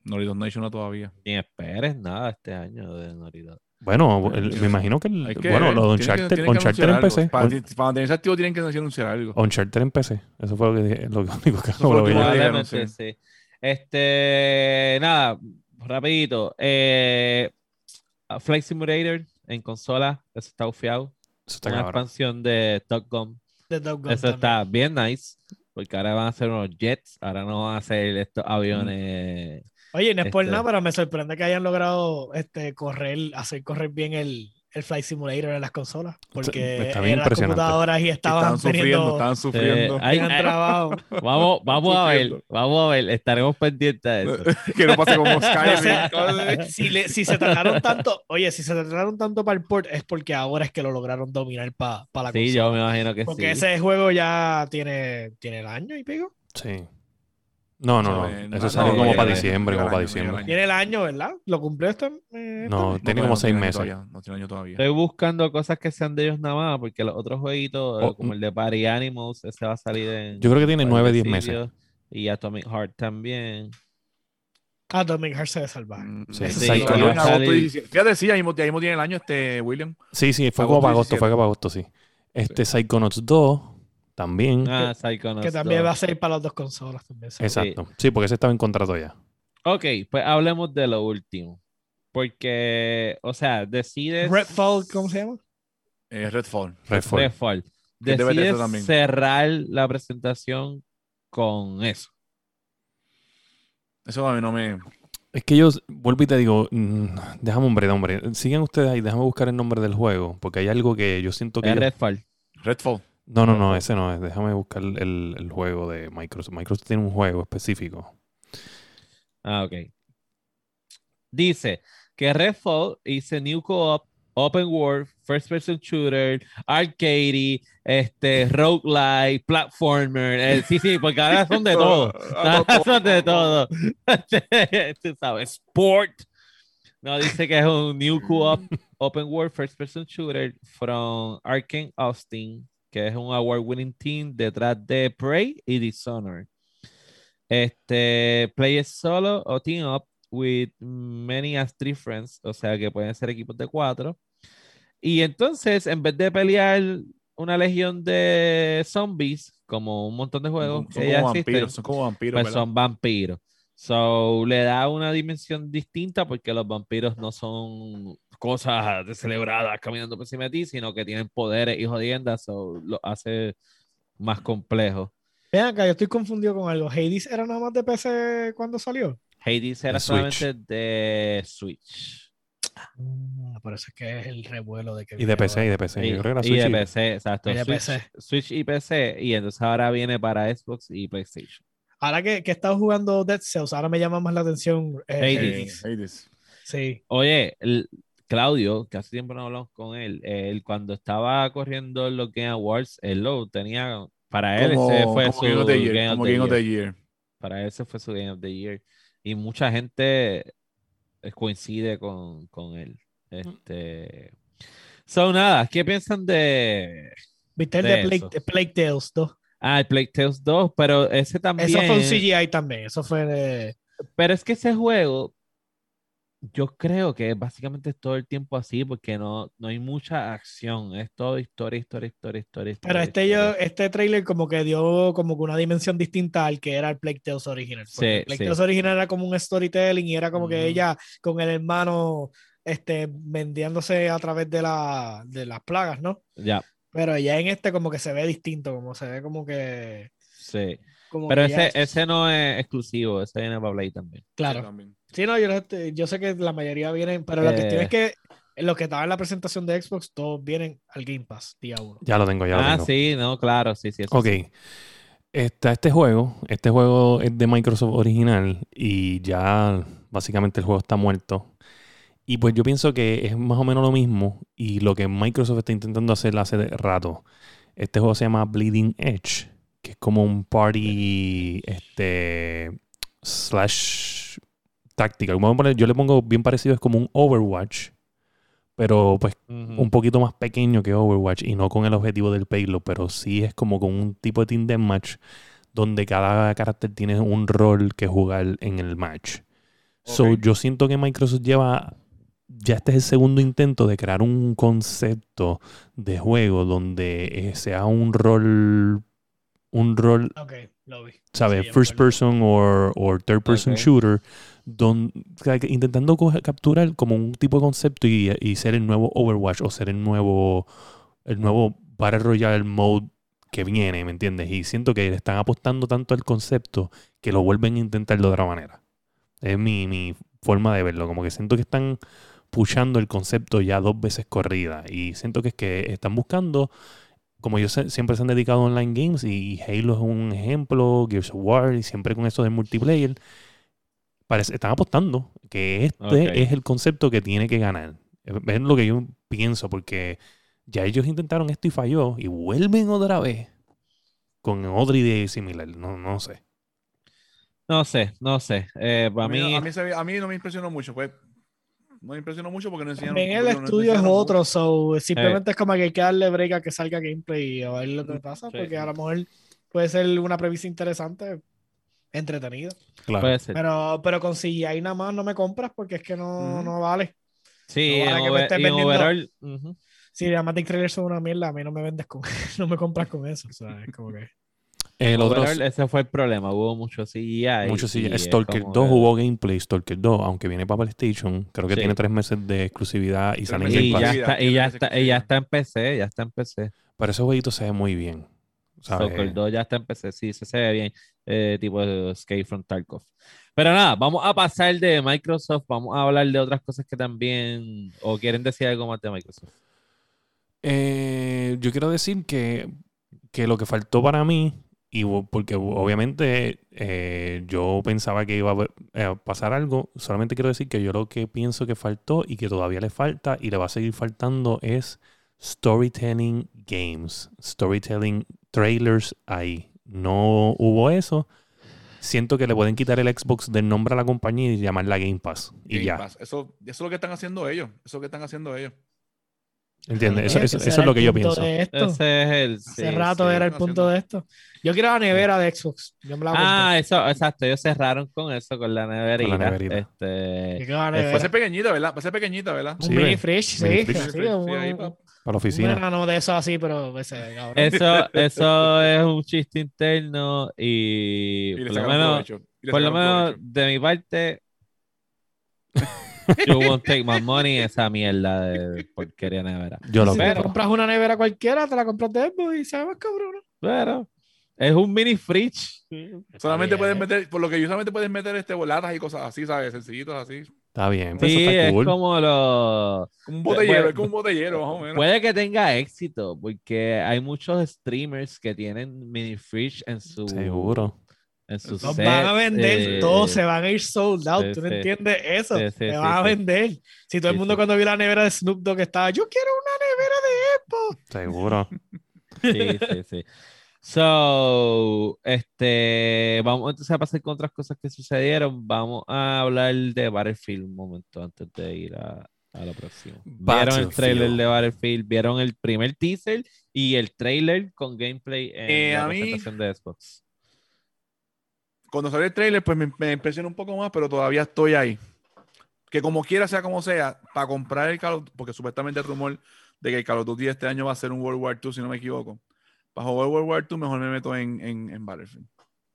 Noridon no ha hecho nada todavía. Ni esperes nada este año de Noridon. Bueno, me imagino que, el, bueno, los Uncharted, Uncharted en PC. Para, para ese activo tienen que anunciar algo. Uncharted en PC. Eso fue lo que dije, lo [LAUGHS] único que no lo. Sí. Este, nada, rapidito. Eh, Flight Simulator en consola, eso está ufiado. Eso está Una expansión de Top Gun. Eso está bien nice. Porque ahora van a hacer unos jets, ahora no van a hacer estos aviones. Oye, no es por este nada, pero me sorprende que hayan logrado este, correr, hacer correr bien el, el Flight Simulator en las consolas. Porque eran computadoras y estaban, sufriendo, estaban sufriendo. vamos, vamos a ver, vamos a ver, estaremos pendientes de eso. [LAUGHS] que no pase como [LAUGHS] Skyrim. si, si se trataron [LAUGHS] tanto, oye, si se trataron tanto para el port, es porque ahora es que lo lograron dominar para la consola. Sí, yo me imagino que sí. Porque ese juego ya tiene, tiene el año y pico. Sí. No, no, no. Eso sale como para diciembre, como para diciembre. Tiene el año, ¿verdad? ¿Lo cumplió esto? Eh, no, tiene como seis meses. no tiene año todavía. Estoy buscando cosas que sean de ellos nada más, porque los otros jueguitos, oh, como mm. el de Party Animals, ese va a salir en. Yo creo que tiene nueve, diez meses. Y Atomic Heart también. Atomic Heart se ve salvar. Mm, sí, sí, sí Fíjate, sí, ahí mismo tiene el año este William. Sí, sí, fue como para agosto, fue para agosto, sí. Este Psychonauts 2 también. Ah, que, también va a ser para las dos consolas. También, Exacto. Sí. porque ese estaba en contrato ya. Ok, pues hablemos de lo último. Porque, o sea, decides. Redfall, ¿cómo se llama? Eh, Redfall. Redfall. Redfall. Decides cerrar la presentación con eso. Eso a mí no me. Es que yo vuelvo y te digo, mm, déjame hombre, hombre. Sigan ustedes ahí, déjame buscar el nombre del juego, porque hay algo que yo siento que. Es Redfall. Redfall. No, no, no, ese no es. Déjame buscar el, el, juego de Microsoft. Microsoft tiene un juego específico. Ah, ok. Dice que Redfall is a new co-op, open world, first person shooter, arcade, este, roguelike, platformer. Eh, sí, sí, porque ahora [LAUGHS] son de todo. Ahora son de todo. [LAUGHS] Tú sabes, sport. No, dice que es un new co-op, [LAUGHS] open world, first person shooter from Arkane Austin que es un award-winning team detrás de Prey y Dishonored. Este, play solo o team up with many as three friends, o sea que pueden ser equipos de cuatro. Y entonces, en vez de pelear una legión de zombies, como un montón de juegos son, que como vampiros, son como vampiros, pues son vampiros. So, le da una dimensión distinta porque los vampiros no son cosas celebradas caminando por encima de ti, sino que tienen poderes y jodiendas, so, lo hace más complejo. Vean acá, yo estoy confundido con algo. ¿Hades era nada más de PC cuando salió? Hades era solamente de Switch. Ah, por eso es que es el revuelo de que. Y de PC, y de PC. Y, yo creo que y de PC, exacto. Y de Switch, PC. Switch y PC. Y entonces ahora viene para Xbox y PlayStation. Ahora que, que he estado jugando Dead Cells, ahora me llama más la atención eh, Hades. Sí. Oye, el, Claudio, que hace tiempo no hablamos con él, él cuando estaba corriendo los Game Awards, él lo tenía, para él ese fue su Game, of the, year, Para él ese fue su Game of the Year. Y mucha gente coincide con, con él. Este... Son nada, ¿qué piensan de... ¿Viste el de, Plague, Tales 2? Ah, el Plague Tales 2, pero ese también... Eso fue un CGI también, eso fue de... Pero es que ese juego Yo creo que básicamente es todo el tiempo así porque no, no hay mucha acción, es todo historia, historia, historia, historia. Pero este, Yo, este trailer como que dio como que una dimensión distinta al que era el Plague Tales original. Sí, el Plague Tales original era como un storytelling y era como que ella con el hermano este, vendiéndose a través de, la, de las plagas, ¿no? Ya. Pero ya en este como que se ve distinto, como se ve como que... Sí. Pero ese, ese no es exclusivo, ese viene para Play también. Claro. Sí, no, yo, yo, sé que la mayoría vienen, pero lo que tiene es que lo que estaba en la presentación de Xbox, todos vienen al Game Pass día uno. Ya lo tengo, ya lo ah, tengo. Ah, sí, no, claro, sí, sí. ok. Está este juego, este juego es de Microsoft original y ya básicamente el juego está muerto. Y pues yo pienso que es más o menos lo mismo y lo que Microsoft está intentando hacer hace rato. Este juego se llama Bleeding Edge, que es como un party este slash táctica. Yo le pongo bien parecido, es como un Overwatch, pero pues un poquito más pequeño que Overwatch y no con el objetivo del payload, pero sí es como con un tipo de team deathmatch donde cada carácter tiene un rol que jugar en el match. So, yo siento que Microsoft lleva ya este es el segundo intento de crear un concepto de juego donde eh, sea un rol un rol ¿sabes? first person o third person shooter intentando capturar como un tipo de concepto y, y, ser el nuevo Overwatch o ser el nuevo el nuevo Battle Royale mode que viene, ¿me entiendes? Y siento que le están apostando tanto al concepto que lo vuelven a intentar de otra manera. Es mi, mi forma de verlo, como que siento que están pushando el concepto ya dos veces corrida. Y siento que es que están buscando, como ellos siempre se han dedicado a online games, y Halo es un ejemplo, Gears of War, y siempre con eso de multiplayer, parece, están apostando que este es el concepto que tiene que ganar. Es lo que yo pienso, porque ya ellos intentaron esto y falló, y vuelven otra vez con otra idea similar. No, no sé. No sé, no sé. Eh, a, mí, a, mí, a, mí, no me impresionó mucho. Pues no me impresionó mucho porque no enseñaron. En el estudio es otro, so, simplemente eh. es como que hay que darle break a que salga gameplay y a ver lo que pasa, porque a lo mejor puede ser una premisa interesante, entretenida. Claro. Pero, pero con CGI nada más no me compras porque es que no, no vale. Sí, no vale que me estés vendiendo. Overall, Si Dramatic Trailers son una mierda, a mí no me vendes con, [LAUGHS] no me compras con eso. O sea, es como que. El otro, ese fue el problema, hubo mucho CGI. Mucho CGI. Stalker 2 hubo gameplay, Stalker 2, aunque viene para PlayStation, creo que tiene tres meses de exclusividad y sale en Game Pass. Ya está, y, ya está, y ya está en PC, ya está en PC. Pero ese jueguito se ve muy bien. Stalker 2 ya está en PC, sí, se ve bien, eh, tipo Escape from Tarkov. Pero nada, vamos a pasar de Microsoft, vamos a hablar de otras cosas que también, o quieren decir algo más de Microsoft. Eh, yo quiero decir que, que lo que faltó para mí y porque obviamente eh, yo pensaba que iba a eh, pasar algo. Solamente quiero decir que yo lo que pienso que faltó y que todavía le falta y le va a seguir faltando es storytelling games, storytelling trailers ahí. No hubo eso. Siento que le pueden quitar el Xbox del nombre a la compañía y llamarla Game Pass. Y ya. Eso, eso es lo que están haciendo ellos. Eso es lo que están haciendo ellos. ¿Entiendes? Eso, es lo que yo pienso. Ese es el. Hace rato era el punto de esto. Yo quiero la nevera de Xbox. ah, eso, exacto. Ellos cerraron con eso, con la neverita. Con la neverita. Este... Va a ser pequeñita, ¿verdad? Va a ser pequeñita, ¿verdad? Un mini fridge, sí. para la oficina. No, no, de eso así, pero ese, Eso, [LAUGHS] eso es un chiste interno y, por lo menos, por lo menos de mi parte You won't take my money, esa mierda de porquería nevera. Yo lo si te compras una nevera cualquiera, te la compras de Xbox y se más cabrón. Pero es un mini fridge. Solamente puedes meter, por lo que yo solamente puedes meter este y cosas así, ¿sabes? Sencillitos así. Está bien. Pues sí, es como lo. Como un botellero, es como un botellero, más o menos. Puede que tenga éxito, porque hay muchos streamers que tienen mini fridge en su. Seguro. Los van a vender, eh, todos se van a ir sold out. ¿Tú no entiendes eso? se van a vender. Si todo el mundo cuando vio la nevera de Snoop Dogg estaba, yo quiero una nevera de Expo. Seguro. [LAUGHS] sí, sí, sí. So, este, vamos entonces a pasar con otras cosas que sucedieron. Vamos a hablar de Battlefield un momento antes de ir a, a lo próximo. Vieron el trailer de Battlefield, vieron el primer teaser y el trailer con gameplay en eh, la presentación de Xbox cuando salió el trailer, pues me, me impresionó un poco más, pero todavía estoy ahí. que como quiera, sea como sea, para comprar el Call of porque supuestamente el rumor de que el Call of Duty este año va a ser un World War II, si no me equivoco. Para jugar World War II, mejor me meto en, en, en Battlefield.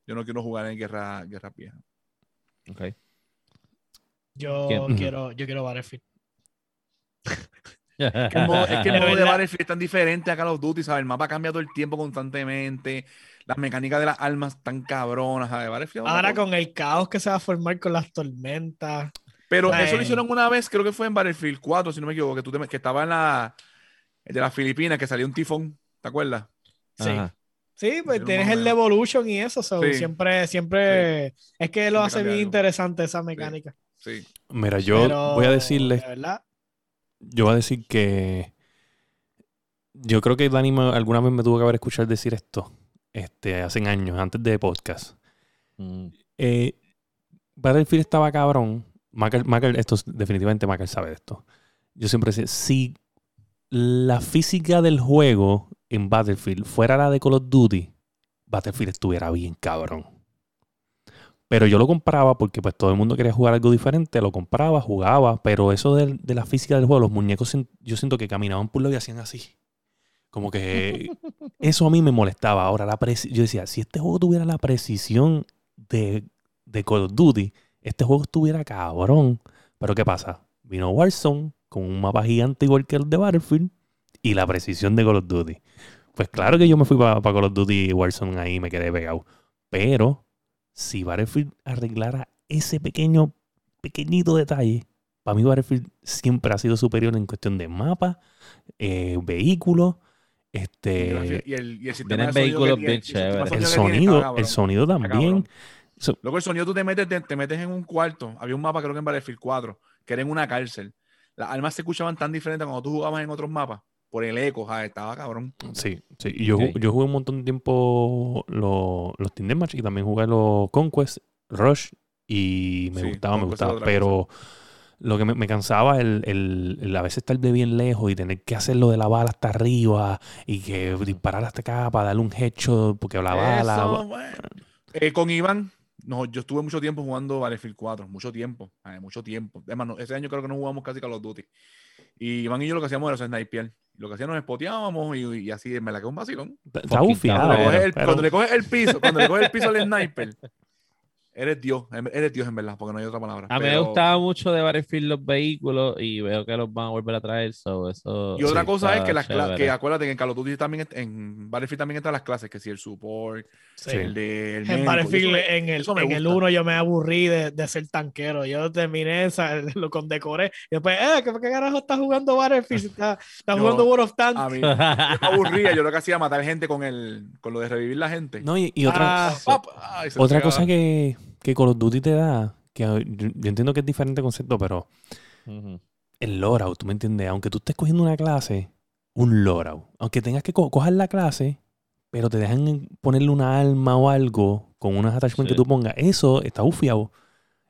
Yo no quiero jugar en guerra, guerra vieja. Ok. Yo quiero, yo quiero Battlefield. Es que el [LAUGHS] modo, de Battlefield es tan diferente a Call of Duty, ¿sabes? El mapa cambia todo el tiempo constantemente. Las mecánicas de las armas están cabronas, ¿sabes? Battlefield, Ahora con el caos que se va a formar con las tormentas. Pero eso lo hicieron una vez, creo que fue en Battlefield 4, si no me equivoco, que, tú que estaba en la de las Filipinas, que salió un tifón, ¿te acuerdas? Sí. Sí, pues tienes el Evolution y eso, siempre, siempre es que lo hace bien interesante esa mecánica. Sí. Mira, yo voy a decirle. Yo voy a decir que. Yo creo que Dani alguna vez me tuvo que haber escuchado decir esto. Este, hace años, antes de podcast. Mm. Eh, Battlefield estaba cabrón. esto definitivamente Macker sabe de esto. Yo siempre decía, si la física del juego en Battlefield fuera la de Call of Duty, Battlefield estuviera bien cabrón. Pero yo lo compraba porque pues todo el mundo quería jugar algo diferente, lo compraba, jugaba, pero eso de, la física del juego, los muñecos yo siento que caminaban por lo y hacían así. Como que [LAUGHS] eso a mí me molestaba. Ahora, la yo decía, si este juego tuviera la precisión de, de Call of Duty, este juego estuviera cabrón. Pero ¿qué pasa? Vino Warzone con un mapa gigante igual que el de Battlefield y la precisión de Call of Duty. Pues claro que yo me fui para Call of Duty Warzone ahí y me quedé pegado. Pero si Battlefield arreglara ese pequeño, pequeñito detalle, para mí Battlefield siempre ha sido superior en cuestión de mapa, eh, vehículos, este y el, y el sistema de sonido el sonido, el sonido también. Luego el sonido tú te metes, te, metes en un cuarto. Había un mapa creo que en Battlefield 4, que era en una cárcel. Las armas se escuchaban tan diferentes cuando tú jugabas en otros mapas por el eco, estaba cabrón. Sí, sí. Y yo, yo jugué un montón de tiempo los, los Tinder Match y también jugué los Conquest, Rush y me gustaba, me gustaba. Pero lo que me, cansaba el, el, a veces estar de bien lejos y tener que hacerlo de la bala hasta arriba y que disparar hasta acá para darle un hecho porque la bala. Eh, con Iván, no, yo estuve mucho tiempo jugando Battlefield 4, mucho tiempo, mucho tiempo. Además, ese año creo que no jugamos casi Call of Duty. Y Iván y yo lo que hacíamos era hacer sniper. Lo que hacíamos nos espoteábamos y, y así me la quedó un vacilón. Está bufiado. Cuando, le coges el piso, cuando le coges el piso al sniper, [LAUGHS] eres Dios, eres Dios en verdad, porque no hay otra palabra. A mí me gustaba mucho de Battlefield los vehículos y veo que los van a volver a traer. eso y otra cosa es que, las que acuérdate que en Call of Duty también, en Battlefield también están las clases, que si el support, el de... El en Battlefield, en el, en el 1 yo me aburrí de, de, ser tanquero. Yo terminé esa, [LAUGHS] lo condecoré. Y después, eh, ¿qué, qué carajo estás jugando Battlefield? Estás [LAUGHS] está jugando World of Tanks. A mí, [LAUGHS] yo me aburría. Yo lo que hacía era matar gente con, el, con lo de revivir la gente. No, y, otra, ah, otra cosa que que Call of Duty te da, que yo, entiendo que es diferente concepto, pero el loadout, ¿tú me entiendes? Aunque tú estés cogiendo una clase, un loadout, aunque tengas que coger la clase, pero te dejan ponerle una arma o algo con unos attachments que tú pongas, eso está bufiado.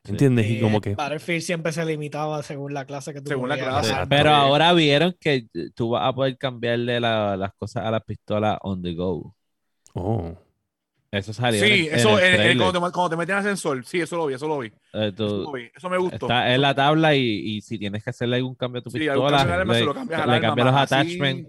¿Entiendes? Y como que. Battlefield siempre se limitaba según la clase que tú Según la clase. Pero ahora vieron que tú vas a poder cambiarle las cosas a la pistola on the go. Oh. Eso salió. Sí, eso en cuando, te, cuando, te, meten ascensor. Sí, eso lo vi, eso lo vi. Eh, eso, eso, me gustó. Está en la tabla y, y, si tienes que hacerle algún cambio a tu pistola, le, lo cambias le cambias los attachments.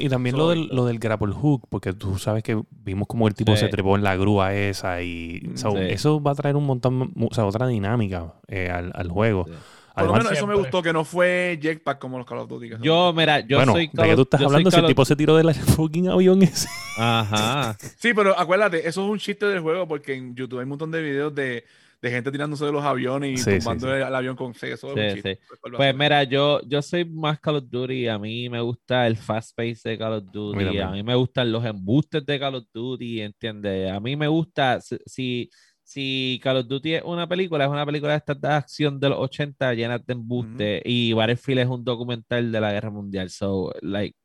y también lo del, lo del grapple hook, porque tú sabes que vimos como el tipo se trepó en la grúa esa y eso va a traer un montón, o sea, otra dinámica eh, al, al, juego. Por lo menos eso me gustó, que no fue jetpack como los Call of Duty. Yo, mira, yo bueno, soy ¿de qué tú estás hablando? Si el tipo se tiró del [LAUGHS] fucking avión ese. Ajá. sí, pero acuérdate, eso es un chiste del juego porque en YouTube hay un montón de videos de, de gente tirándose de los aviones y sí, tumbando el, avión con C. Eso es un chiste. Pues mira, yo, yo soy más Call of Duty. A mí me gusta el fast pace de Call of Duty. A mí me gustan los embustes de Call of Duty, ¿entiendes? A mí me gusta, si si Call of Duty es una película, es una película de estas de acción de los 80 llena de embuste y Battlefield es un documental de la guerra mundial. So, like,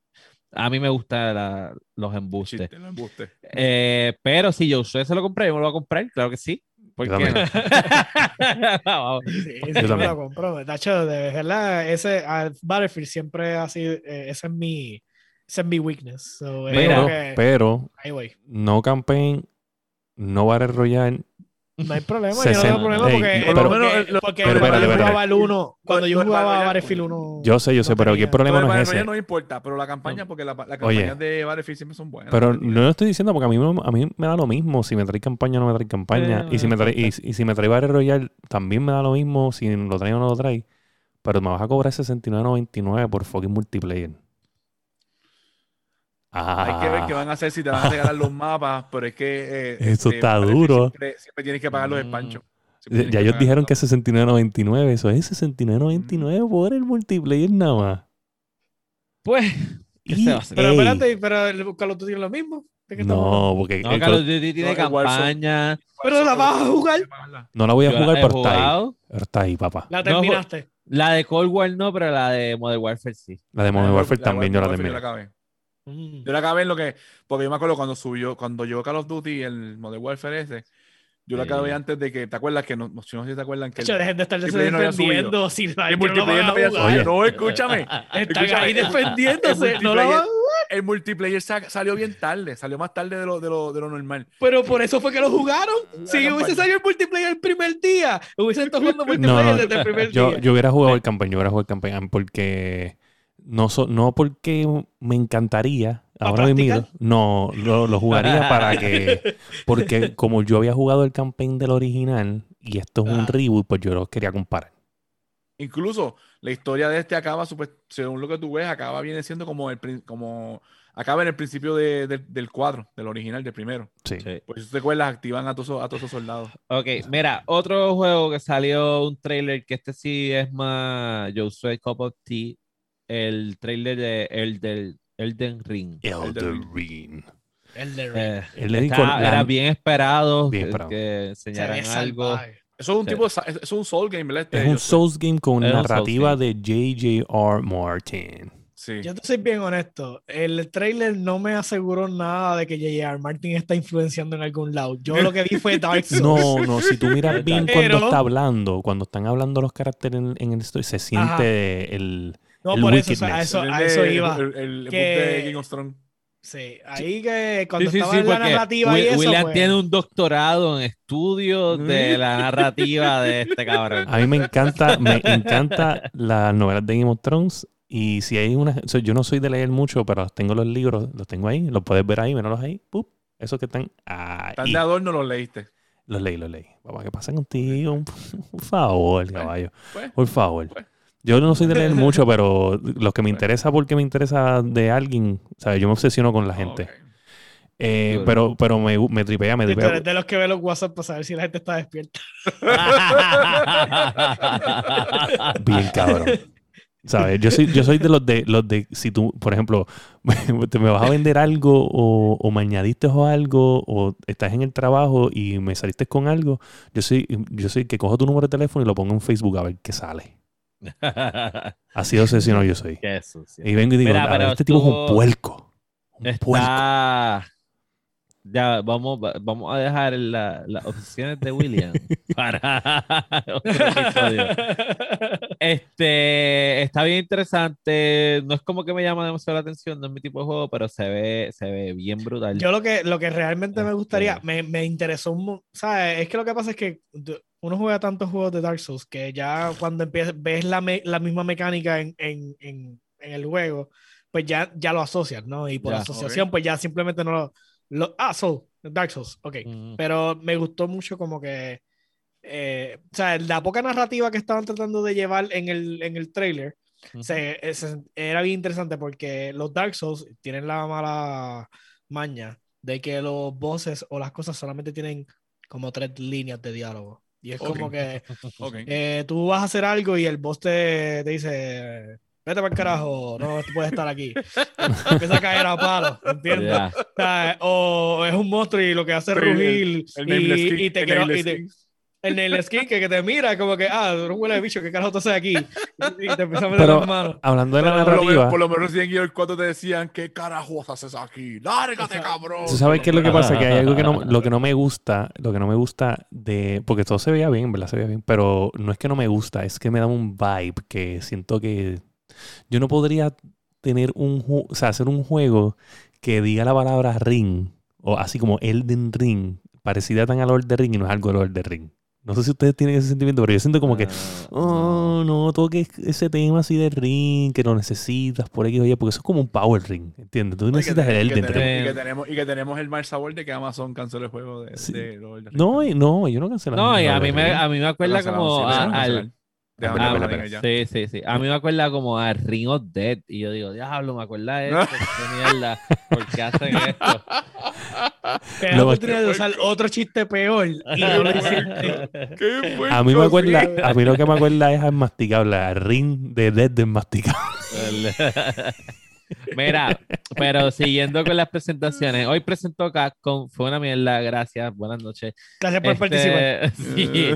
a mí me gustan los embustes. Eh, pero si yo se lo compré, yo me lo voy a comprar, claro que sí. ¿Por qué no? [LAUGHS] [LAUGHS] sí, sí, yo me lo compro. De hecho, de verdad, ese Battlefield siempre ha sido, eh, ese es mi, ese es mi weakness. pero, pero no campaign, no Battle Royale No hay problema, yo no tengo problema porque, pero, porque, cuando yo jugaba el 1, cuando yo jugaba Battlefield 1. Yo sé, yo sé, pero aquí el problema no es ese. No importa, pero la campaña, porque las la campañas de Battlefield siempre son buenas. Pero no lo estoy diciendo porque a mí, a mí me da lo mismo si me trae campaña o no me trae campaña. y, si me trae, y, y, si me trae Battle Royale, también me da lo mismo si lo trae o no lo trae. Pero me vas a cobrar 69.99 por fucking multiplayer. Hay que ver qué van a hacer si te van a regalar los mapas, pero es que... Eh, Eso este, está duro. Siempre, tienes que pagar los espanchos. Ya ellos dijeron que es 69.99. Eso es 69.99 mm. por el multiplayer nada más. Pues... pero espérate, pero el Call of Duty es lo mismo. No, porque no, Call of Duty tiene campaña. pero la vas a jugar. No la voy a jugar, pero está ahí. Está ahí, papá. La terminaste. la de Cold War no, pero la de Modern Warfare sí. La de Modern Warfare también yo la terminé. Mm. Yo la acabé en lo que. Porque yo me acuerdo cuando subió, cuando llegó Call of Duty, el Modern Warfare ese. Yo la acabé antes de que. ¿Te acuerdas que no, no sé si te acuerdan que. Hecho, dejen de estar defendiendo. No si el multiplayer no, había subido. No, escúchame. [LAUGHS] Están ahí [LAUGHS] defendiéndose. El no el multiplayer salió bien tarde. Salió más tarde de lo, de lo, de lo normal. Pero por eso fue que lo jugaron. si hubiese salido el multiplayer el primer día, hubiesen estado jugando [LAUGHS] multiplayer desde el primer yo, día. Yo hubiera jugado el campaña. Yo hubiera jugado el campaña porque. No, no porque me encantaría Ahora mismo, no, lo, jugaría para [LAUGHS] que, porque como yo había jugado el campaign del original y esto es un reboot, pues yo lo quería comparar. Incluso la historia de este acaba, según lo que tú ves, acaba viene siendo como el como acaba en el principio del cuadro, del original, del primero. Sí. Pues si te acuerdas, activan a todos, a todos esos soldados. Ok, mira, otro juego que salió un trailer que este sí es más Yo soy Cup of Tea, el trailer de el del Elden Ring. Elden Ring. Elden Ring. Eh, era bien esperado, que enseñaran algo. Eso es un tipo de, es un Soul Game, ¿verdad? Es un Souls Game con narrativa de J.J.R. Martin. Sí. Yo te soy bien honesto. El trailer no me aseguró nada de que J.J.R. Martin está influenciando en algún lado. Yo lo que vi fue [LAUGHS] Dark Souls. No, no. Si tú miras [LAUGHS] bien cuando está hablando, cuando están hablando los caracteres en, en el story, se siente el no, por eso, a eso, a eso iba. El, que, de King of Strong. Sí, ahí que cuando sí, estaba en la narrativa y eso, William pues... tiene un doctorado en estudios de la narrativa de este cabrón. A mí me encanta, me encanta las novelas de Game of Thrones y si hay una, yo no soy de leer mucho, pero tengo los libros, los tengo ahí, los puedes ver ahí, míralos ahí, ¡pup! esos que están ahí. Están de adorno, los leíste. Los leí, los leí. Papá, ¿qué pasa contigo? Por favor, caballo. Pues, Por favor. Yo no soy de leer [LAUGHS] mucho, pero lo que me interesa porque me interesa de alguien, ¿sabes? Yo me obsesiono con la gente. Eh, pero, pero me, me tripea, me tripea. eres de los que ve los WhatsApp para saber si la gente está despierta. [LAUGHS] Bien cabrón. ¿Sabes? Yo soy, yo soy de los de los de si tú, por ejemplo, [LAUGHS] te me vas a vender algo o, o me añadiste o algo o estás en el trabajo y me saliste con algo, yo soy, yo soy que cojo tu número de teléfono y lo pongo en Facebook a ver qué sale. [LAUGHS] Así obsesionado yo soy. Y vengo y digo, este tipo es un puerco. Un puerco. Ya, vamos, vamos a dejar las opciones de William [LAUGHS] para otro episodio. Este está bien interesante. No es como que me llama demasiado la atención, no es mi tipo de juego, pero se ve, se ve bien brutal. Yo lo que, lo que realmente me gustaría, este me, me interesó, ¿sabes? Es que lo que pasa es que uno juega tantos juegos de Dark Souls que ya cuando empiezas, ves la, la misma mecánica en, en, en, el juego, pues ya, ya lo asocias, ¿no? Y por asociación, pues ya simplemente no lo lo, ah, Soul, Dark Souls, ok. Pero me gustó mucho como que, eh, o sea, la poca narrativa que estaban tratando de llevar en el, en el trailer, se, era bien interesante porque los Dark Souls tienen la mala maña de que los bosses o las cosas solamente tienen como tres líneas de diálogo. Y es como que [LAUGHS] eh, tú vas a hacer algo y el boss te, te dice, vete para el carajo, no puedes estar aquí. Empieza a caer a palo, ¿entiendes? O, es un monstruo y lo que hace es rugir y, y, te quiero. El nail skin que, que, te mira como que, ah, no huele de bicho, ¿qué carajo te haces aquí? Y te empieza a meter las manos. Hablando de la narrativa. Por lo menos en el 4 te decían, ¿qué carajo haces aquí? ¡Lárgate, cabrón! ¿Tú sabes qué es lo que pasa? Que hay algo que no, lo que no me gusta, lo que no me gusta de. Porque todo se veía bien, ¿verdad? Se veía bien. Pero no es que no me gusta, es que me da un vibe que siento que yo no podría tener un, o sea, hacer un juego que diga la palabra ring, o así como Elden Ring, parecida tan a Lord of the Ring y no es algo Lord of the Ring. No sé si ustedes tienen ese sentimiento, pero yo siento como que, Ah, oh, no, toques ese tema así de ring, que lo necesitas por X, oye, porque eso es como un power ring, ¿entiendes? Tú necesitas el Elden Ring. y que tenemos- Y que tenemos el mal sabor de que Amazon canceló el juego de, Sí. de Lord of the Rings. No, no, yo no cancelé. No, y a Lord mí me, a mí me acuerda como a- al... Déjame Ah. Sí, sí, sí. A mí me acuerda como a Ring of Dead. Y yo digo, diablo, me acuerda de esto. [LAUGHS] qué mierda. ¿Por qué hacen esto? Te la oportunidad de usar otro chiste peor y no lo hiciste. [LAUGHS] ¿Qué fue A mí me acuerda, Sí. a mí lo que me acuerda es al masticable, al ring de Dead de masticable. [LAUGHS] Mira, pero siguiendo con las presentaciones. Hoy presentó Capcom. Fue una mierda. Gracias. Buenas noches. Gracias por Este, participar. sí.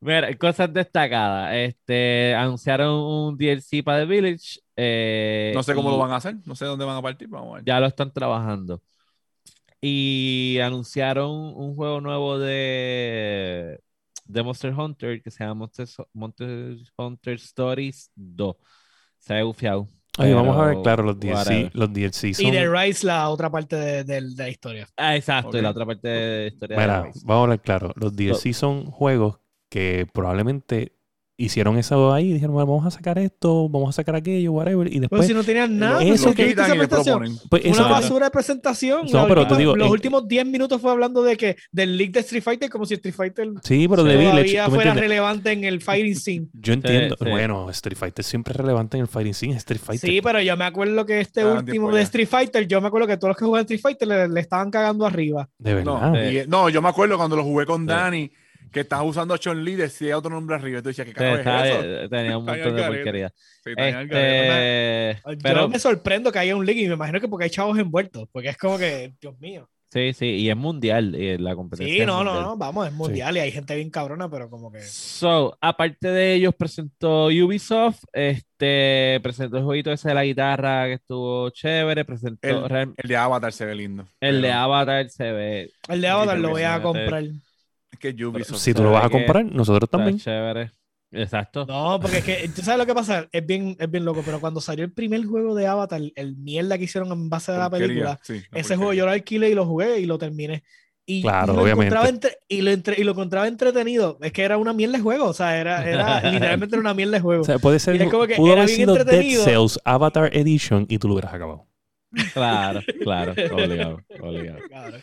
Mira, cosas destacadas. Este, anunciaron un DLC para The Village. eh, No sé cómo y lo van a hacer, no sé dónde van a partir, vamos a ver. Ya lo están trabajando. Y anunciaron un juego nuevo de, de Monster Hunter que se llama Monster, Monster Hunter Stories 2. Se ha bufiado. Oye, vamos a ver, claro, los DLC, los DLC son... Y The Rise, la otra parte de, de- de la historia. Ah, exacto. Y la otra parte de historia de Mira, Rise. vamos a hablar claro. Los DLC son juegos que probablemente hicieron eso ahí y dijeron, bueno, vamos a sacar esto, vamos a sacar aquello, whatever. Y Pero después, si no tenían nada, eso pues, ¿por qué que- esa presentación? pues, Una basura de presentación. No, La pero te digo, los en- últimos 10 minutos fue hablando de que del leak de Street Fighter como si Street Fighter Sí, pero de Village, todavía ¿tú me fuera entiendes? relevante en el fighting scene. Yo entiendo. sí. Bueno, Street Fighter siempre es relevante en el Fighting Scene. Street Fighter. Sí, pero yo me acuerdo que este Ah, último de. Street Fighter, yo me acuerdo que todos los que juegan Street Fighter le, le estaban cagando arriba. De verdad. No, no, yo me acuerdo cuando lo jugué con Sí. Que estás usando a Chun Li, decía otro nombre arriba. Tú decías, ¿qué Sí, carajo es eso? tenía un montón de porquería. Sí. Este, Yo pero me sorprendo que haya un leak y me imagino que porque hay chavos envueltos, porque es como que, Dios mío. sí, sí, y es mundial y la competencia. Sí, no, no, no, vamos, es mundial y hay gente bien cabrona, pero como que... So, aparte de ellos, presentó Ubisoft, este, presentó el jueguito ese de la guitarra que estuvo chévere, presentó El, el de Avatar se ve lindo. el de Avatar se ve El de Avatar lo voy a comprar. Que Ubisoft. si tú lo vas a comprar, nosotros también. chévere. Exacto. No, porque es que, ¿tú sabes lo que pasa? Es bien, es bien loco, pero cuando salió el primer juego de Avatar, el mierda que hicieron en base a la película, sí, la ese juego yo lo alquilé y lo jugué y lo terminé. Y, Claro, y lo obviamente. encontraba entre- y, lo entre- y lo encontraba entretenido. Es que era una mierda de juego, o sea, era, era [LAUGHS] literalmente era una mierda de juego. O sea, puede ser. Y es como que pudo era haber sido Dead. Cells Avatar Edition y tú lo hubieras acabado. Claro, claro, obligado, obligado. Cabrón.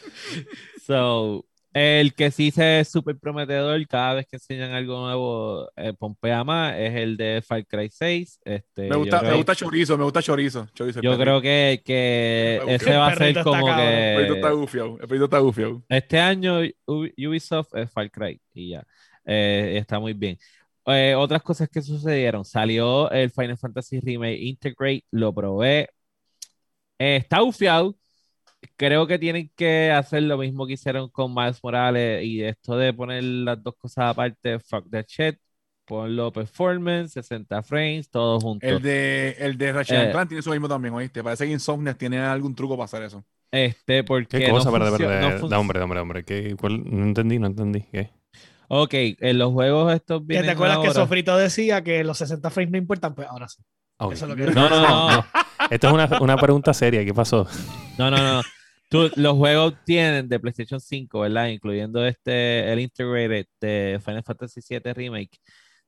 So, el que sí se ve súper prometedor cada vez que enseñan algo nuevo, eh, pompea más, es el de Far Cry 6. Este, Me gusta, me chorizo, me gusta chorizo. yo creo que, que ese va a ser como cabrón. El perrito está que gufiado. El perrito está gufiado. este año Ubisoft es Far Cry y ya. Eh, está muy bien. Eh, otras cosas que sucedieron. Salió el Final Fantasy Remake Integrate, lo probé. Eh, está bufiado. Creo que tienen que hacer lo mismo que hicieron con Miles Morales y esto de poner las dos cosas aparte, fuck the shit, ponlo performance, 60 frames, todo junto. El de, el de Ratchet Eh. Clank tiene eso mismo también, ¿oíste? Parece que Insomniac tiene algún truco para hacer eso. Este, porque ¿Qué cosa? no Espérate, funcio- espérate. no Da, hombre, hombre, hombre. ¿Qué, cuál? No entendí, no entendí. ¿Qué? Ok, en los juegos estos ¿Que vienen te acuerdas que. Sofrito decía que los 60 frames no importan? Pues ahora sí. Eso es lo que No, no, no, no. [LAUGHS] Esto es una, una pregunta seria. ¿Qué pasó? No, no, no. Tú- los juegos tienen de PlayStation 5, ¿verdad? Incluyendo este, el Integrated de Final Fantasy VII Remake.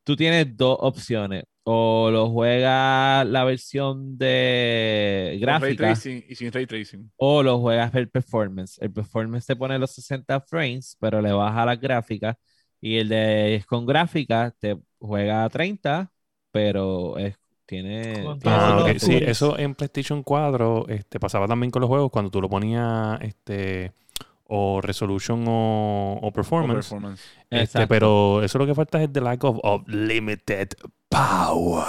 Tú tienes dos opciones. O lo juegas la versión de Ray gráfica tracing y sin ray tracing. o lo juegas el performance. El performance te pone los 60 frames, pero le baja las gráficas. Y el de con gráfica te juega a 30, pero es, tiene. Tiene Ah, los ok. su- Sí, eso en PlayStation 4 este, pasaba también con los juegos cuando tú lo ponías este, o resolution o, o o performance. performance. Este, pero eso lo que falta es the lack of, of limited power.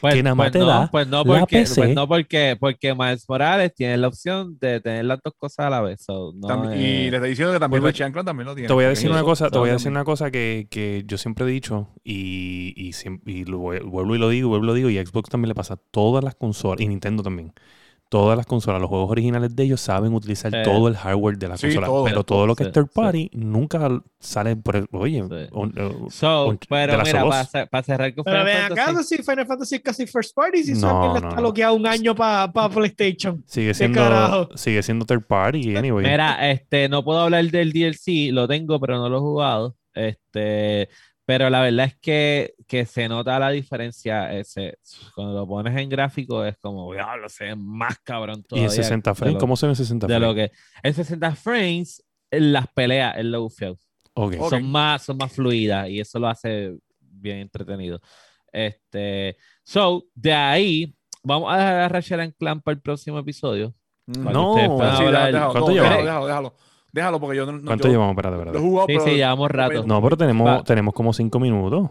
Pues, que nada más pues te no, da pues no la porque, PC. pues no porque, porque Miles Morales tiene la opción de tener las dos cosas a la vez. so, no Tam- es- Y le está diciendo que también Ratchet and Clank también lo tiene. Te voy a decir una cosa, te voy a decir una cosa que, que yo siempre he dicho y, y, y lo vuelvo y lo digo, vuelvo y lo digo, y a Xbox también le pasa a todas las consolas, y Nintendo también. Todas las consolas, los juegos originales de ellos saben utilizar Sí. todo el hardware de la Sí, consola. todo. pero todo lo que Sí, es third sí. party nunca sale por el. Oye, Sí. un- uh, So, pero mira, para, cerrar con Pero Final ven acá, Fantasy, si Final Fantasy es casi first party, si No, está no. bloqueado un año para PlayStation. sigue siendo sigue siendo third party anyway. Mira, este, no puedo hablar del DLC, lo tengo, pero no lo he jugado. Este, pero la verdad es que, que se nota la diferencia. Ese, cuando lo pones en gráfico es como, diablo, se ve más cabrón y todavía. en 60 de frames, lo- ¿cómo se ve en 60 De frames? lo que en 60 frames, en las peleas, es lo bufiado. Ok. Ok. Son más, son más fluidas y eso lo hace bien entretenido. Este, so, de ahí, vamos a dejar a Ratchet and Clank para el próximo episodio. No, Sí, déjalo, déjalo, ¿Cuánto no, llevamos? déjalo, déjalo, déjalo. Porque yo no. ¿Cuánto yo llevamos? Espérate, espérate. jugado, Sí, pero- sí, llevamos rato. No, pero tenemos, Va. tenemos como 5 minutos.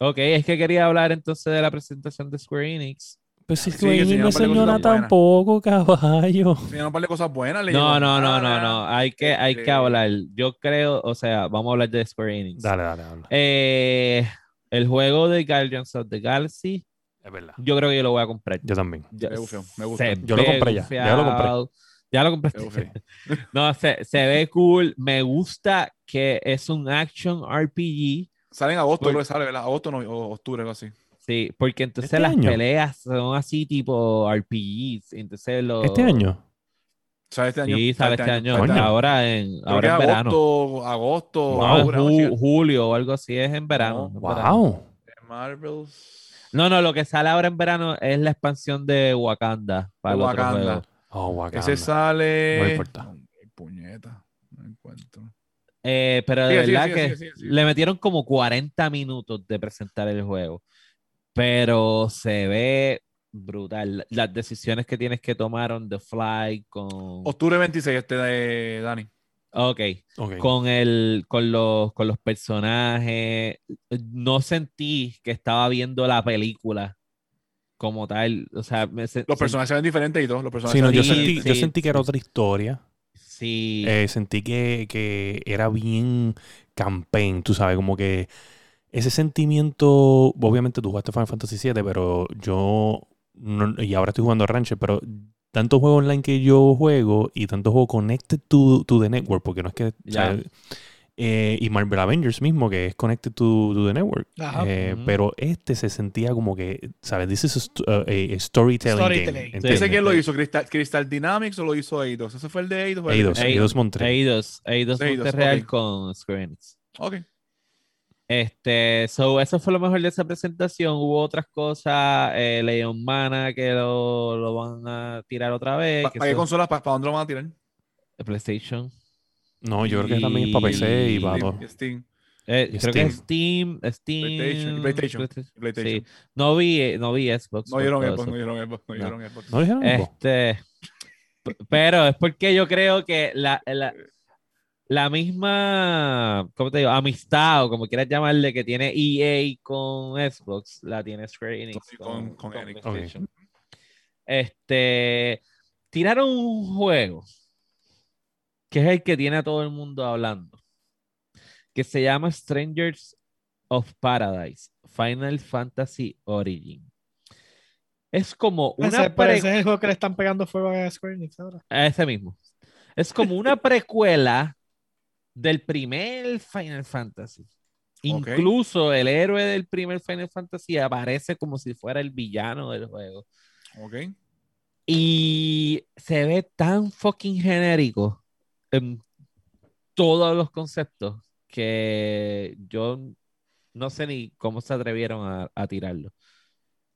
Ok, es que quería hablar entonces de la presentación de Square Enix. Pues si Sí, Square Enix no buenas. tampoco, caballo. Tiene un par de cosas buenas. le No, no, no, no, no. Hay que, hay que Este- hablar. Yo creo, o sea, vamos a hablar de Square Enix. Dale, dale, habla. Eh, el juego de Guardians of the Galaxy, Es verdad. yo creo que yo lo voy a comprar. Yo también. Me gufió, me gusta. Yo lo compré ya, ya lo compré. Ya lo compré. [LAUGHS] No, se, se ve cool. Me gusta que es un action RPG. Sale en agosto, creo que sale, ¿verdad? Agosto no, o octubre, algo así. Sí, porque entonces ¿Este las año? peleas son así tipo RPGs. Entonces los... ¿Este año? Sale este año. Sí, sale este año. Coño. Ahora en, Creo ahora en verano. agosto, agosto, No, ahora, ju- chica. julio o algo así es en verano. No. en verano. Wow. Marvels. No, no, lo que sale ahora en verano es la expansión de Wakanda para el otro Wakanda. juego. Oh, Wakanda. Ese sale. No Puñeta. No encuentro. Eh, pero de verdad que le metieron como 40 minutos de presentar el juego. Pero se ve brutal. Las decisiones que tienes que tomar on the fly con... Octubre 26, este de Dani. Ok. Ok. Con, el, con, los, con los personajes. No sentí que estaba viendo la película como tal. O sea, me se- Los personajes se ven diferentes y todo. Los personajes Sí, no, se yo, Sí, sentí, diferentes. yo sentí que era otra historia. Sí. Eh, sentí que, que era bien campaign, tú sabes, como que ese sentimiento, obviamente tú jugaste Final Fantasy VII, pero yo, no- y ahora estoy jugando Rancher, pero tantos juegos online que yo juego y tantos juegos connected to, to the network, porque no es que... Eh, y Marvel Avengers mismo, que es connected to, to the network. Ajá. Eh. Pero este se sentía como que, ¿sabes? This is a, st- uh, a storytelling, Storytelling. game. ¿Ese quién lo hizo? ¿Crystal, Crystal Dynamics o lo hizo Eidos? ¿Ese fue el de Eidos? o el de- Eidos, Eidos. Eidos Montreal. Eidos, Eidos Eidos, Monterreal ok. con Square Enix. Ok. Este, so, eso fue lo mejor de esa presentación. Hubo otras cosas, eh, Leon Mana, que lo, lo van a tirar otra vez. ¿Para que qué consolas? ¿Para dónde lo van a tirar? PlayStation. No, yo creo que también es para PC y para Steam, todo. Steam. Eh, Y creo que es Steam, Steam, PlayStation, PlayStation. PlayStation. Sí. No vi, eh, no vi Xbox. No dieron Xbox, no dieron Xbox, no No. dieron Xbox. ¿No dijeron algo? Este, pero es porque yo creo que la, la, la misma, ¿cómo te digo? Amistad o como quieras llamarle que tiene EA con Xbox, la tiene Square Enix Sí, con- con Enix. PlayStation. Este, tiraron un juego que es el que tiene a todo el mundo hablando, que se llama Strangers of Paradise, Final Fantasy Origin. Es como una Ese, pre- ese es el juego que le están pegando fuego a Square Enix ahora. a ese mismo. Es como una [LAUGHS] precuela del primer Final Fantasy. Incluso el héroe del primer Final Fantasy aparece como si fuera el villano del juego. Ok. Y se ve tan fucking genérico en todos los conceptos que yo no sé ni cómo se atrevieron a, tirarlo.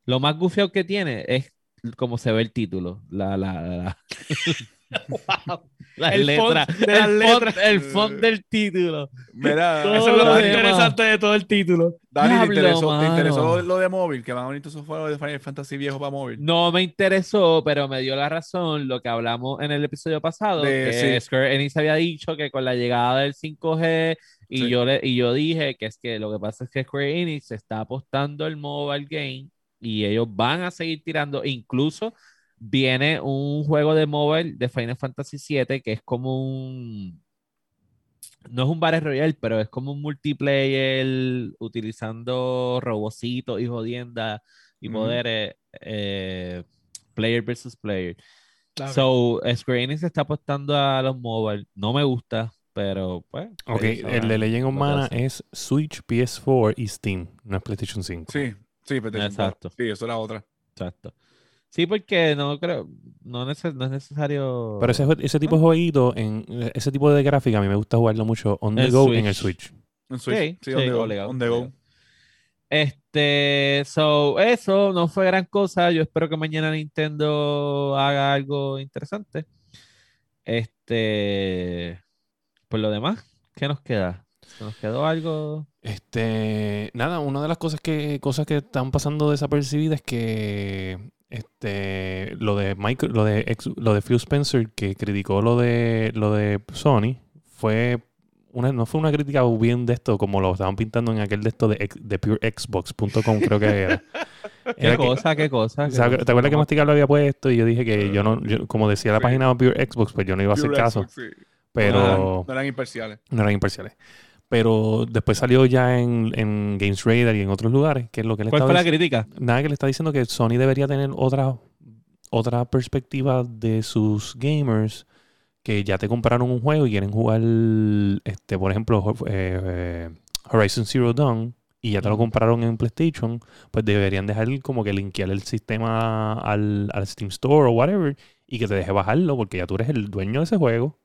Lo más gufiado que tiene es como se ve el título, la, la, la, [LAUGHS] [LAUGHS] la El font letra, de las el, letras. font, el font del título. Mira, Todo Eso es lo más interesante de todo el título. Dani, ¿te interesó, ¿te interesó lo, lo de móvil? Que van a venir todos esos juegos de Final Fantasy viejo para móvil. No me interesó, pero me dio la razón lo que hablamos en el episodio pasado, De- que sí. Square Enix había dicho que con la llegada del 5G y Sí. yo le, y yo dije que es que lo que pasa es que Square Enix está apostando el mobile game y ellos van a seguir tirando, incluso viene un juego de mobile de Final Fantasy VII que es como un no es un Battle Royale, pero es como un multiplayer utilizando robocitos y jodiendas y poderes. eh, player versus player. So, Square Enix está apostando a los mobile. No me gusta, pero pues. Ok, el de Legend of Mana es Switch, PS4 y Steam, no es PlayStation 5. Sí, sí, PlayStation Exacto. Sí, eso es la otra. Exacto. Sí, porque no creo, no, es necesario. Pero ese, ese tipo de jueguito, en, ese tipo de gráfica, a mí me gusta jugarlo mucho on the go en el Switch. En Switch, sí, on, the go, on the go. Este, so, eso no fue gran cosa. Yo espero que mañana Nintendo haga algo interesante. Este, por lo demás, ¿qué nos queda? ¿Se nos quedó algo? Este, nada, una de las cosas que, cosas que están pasando desapercibidas es que este, lo de Michael, lo de lo de Phil Spencer que criticó lo de lo de Sony fue una, no fue una crítica bien de esto como lo estaban pintando en aquel de esto de, de purexbox.com creo que era. [LAUGHS] ¿Qué cosa? ¿Qué cosa? ¿Te acuerdas que Masticar lo había puesto y yo dije que yo no, como decía la página de Pure Xbox, pues yo no iba a hacer caso. Pero no eran imparciales. No eran imparciales. Pero después salió ya en, en Games Radar y en otros lugares, que es lo que le ¿Cuál fue la crítica? Nada, que le está diciendo que Sony debería tener otra, otra perspectiva de sus gamers que ya te compraron un juego y quieren jugar, este, por ejemplo, eh, eh, Horizon Zero Dawn y ya te lo compraron en PlayStation, pues deberían dejar como que linkear el sistema al, al Steam Store o whatever y que te deje bajarlo porque ya tú eres el dueño de ese juego.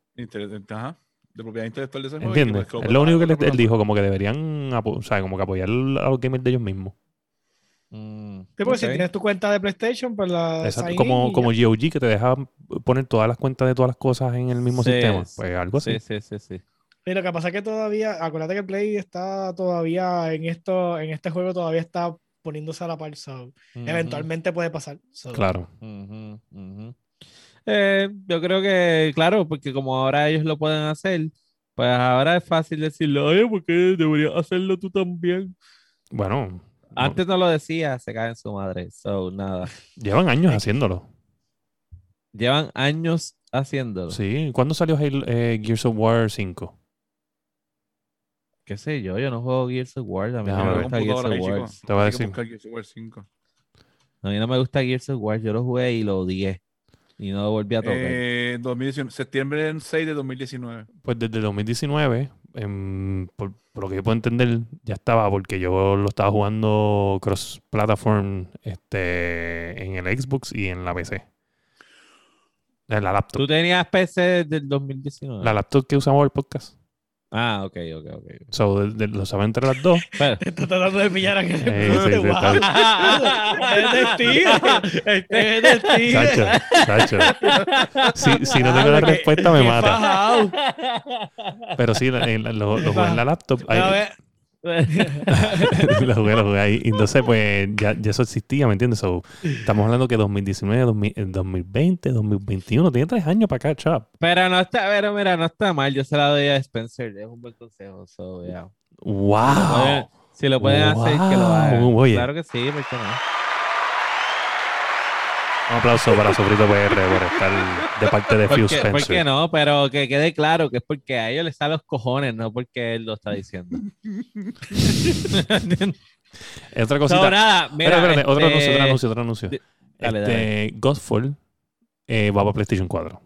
Ajá de propiedad intelectual de ese juego. ¿Entiendes? Es lo único que él, dijo, como que deberían o sea, como que apoyar a los gamers de ellos mismos. Mm, sí, porque si tienes tu cuenta de PlayStation, pues la. Exacto, como, como GOG que te deja poner todas las cuentas de todas las cosas en el mismo sistema. Pues algo así. Sí, sí, sí, sí. Y lo que pasa es que todavía, acuérdate que Play está todavía en esto, en este juego todavía está poniéndose a la par. Eventualmente puede pasar. Claro. Eh, yo creo que, claro, porque como ahora ellos lo pueden hacer, pues ahora es fácil decirlo, oye, ¿por qué deberías hacerlo tú también? Bueno. Antes no, lo decía, se cae en su madre. So, nada. Llevan años haciéndolo. Llevan años haciéndolo. Sí. ¿Cuándo salió eh, Gears of War 5? qué sé yo, yo no juego Gears of War, a mí no me gusta Gears of War. Te voy a decir. A mí no me gusta Gears of War, yo lo jugué y lo odié. Y no volví a tocar. Eh, 2019, septiembre 6 de 2019. Pues desde 2019, por, lo que yo puedo entender, ya estaba, porque yo lo estaba jugando cross-platform este, en el Xbox y en la PC. En la laptop. ¿Tú tenías PC desde el 2019? La laptop que usamos el podcast. Ah, ok, ok, ok. So, lo saben entre las dos. [LAUGHS] Está tratando de pillar a que se sí, sí, [LAUGHS] Es de Es de Sacho, Sacho. Si, si no tengo la respuesta, me mata. Pero sí, lo, lo jugué en la laptop. Ahí, [LAUGHS] lo jugué, lo jugué ahí. Entonces, pues ya, ya eso existía, ¿me entiendes? estamos hablando que 2019, 2020, 2021, tiene tres años para catch up. Pero no está, pero mira, no está mal. Yo se la doy a Spencer, es un buen consejo. ¡Wow! Si lo pueden, hacer, que lo hagan. Claro que sí, ¿por qué no? Un aplauso para Sofrito PR por estar de parte de Phil Spencer. ¿Por qué no? Pero que quede claro que es porque a ellos les salen los cojones, no porque él lo está diciendo. [LAUGHS] otra cosita. No, nada, mira, espérate, este... otro anuncio, otro anuncio, otro anuncio. Dale, este, dale. Godfall eh, va para PlayStation 4.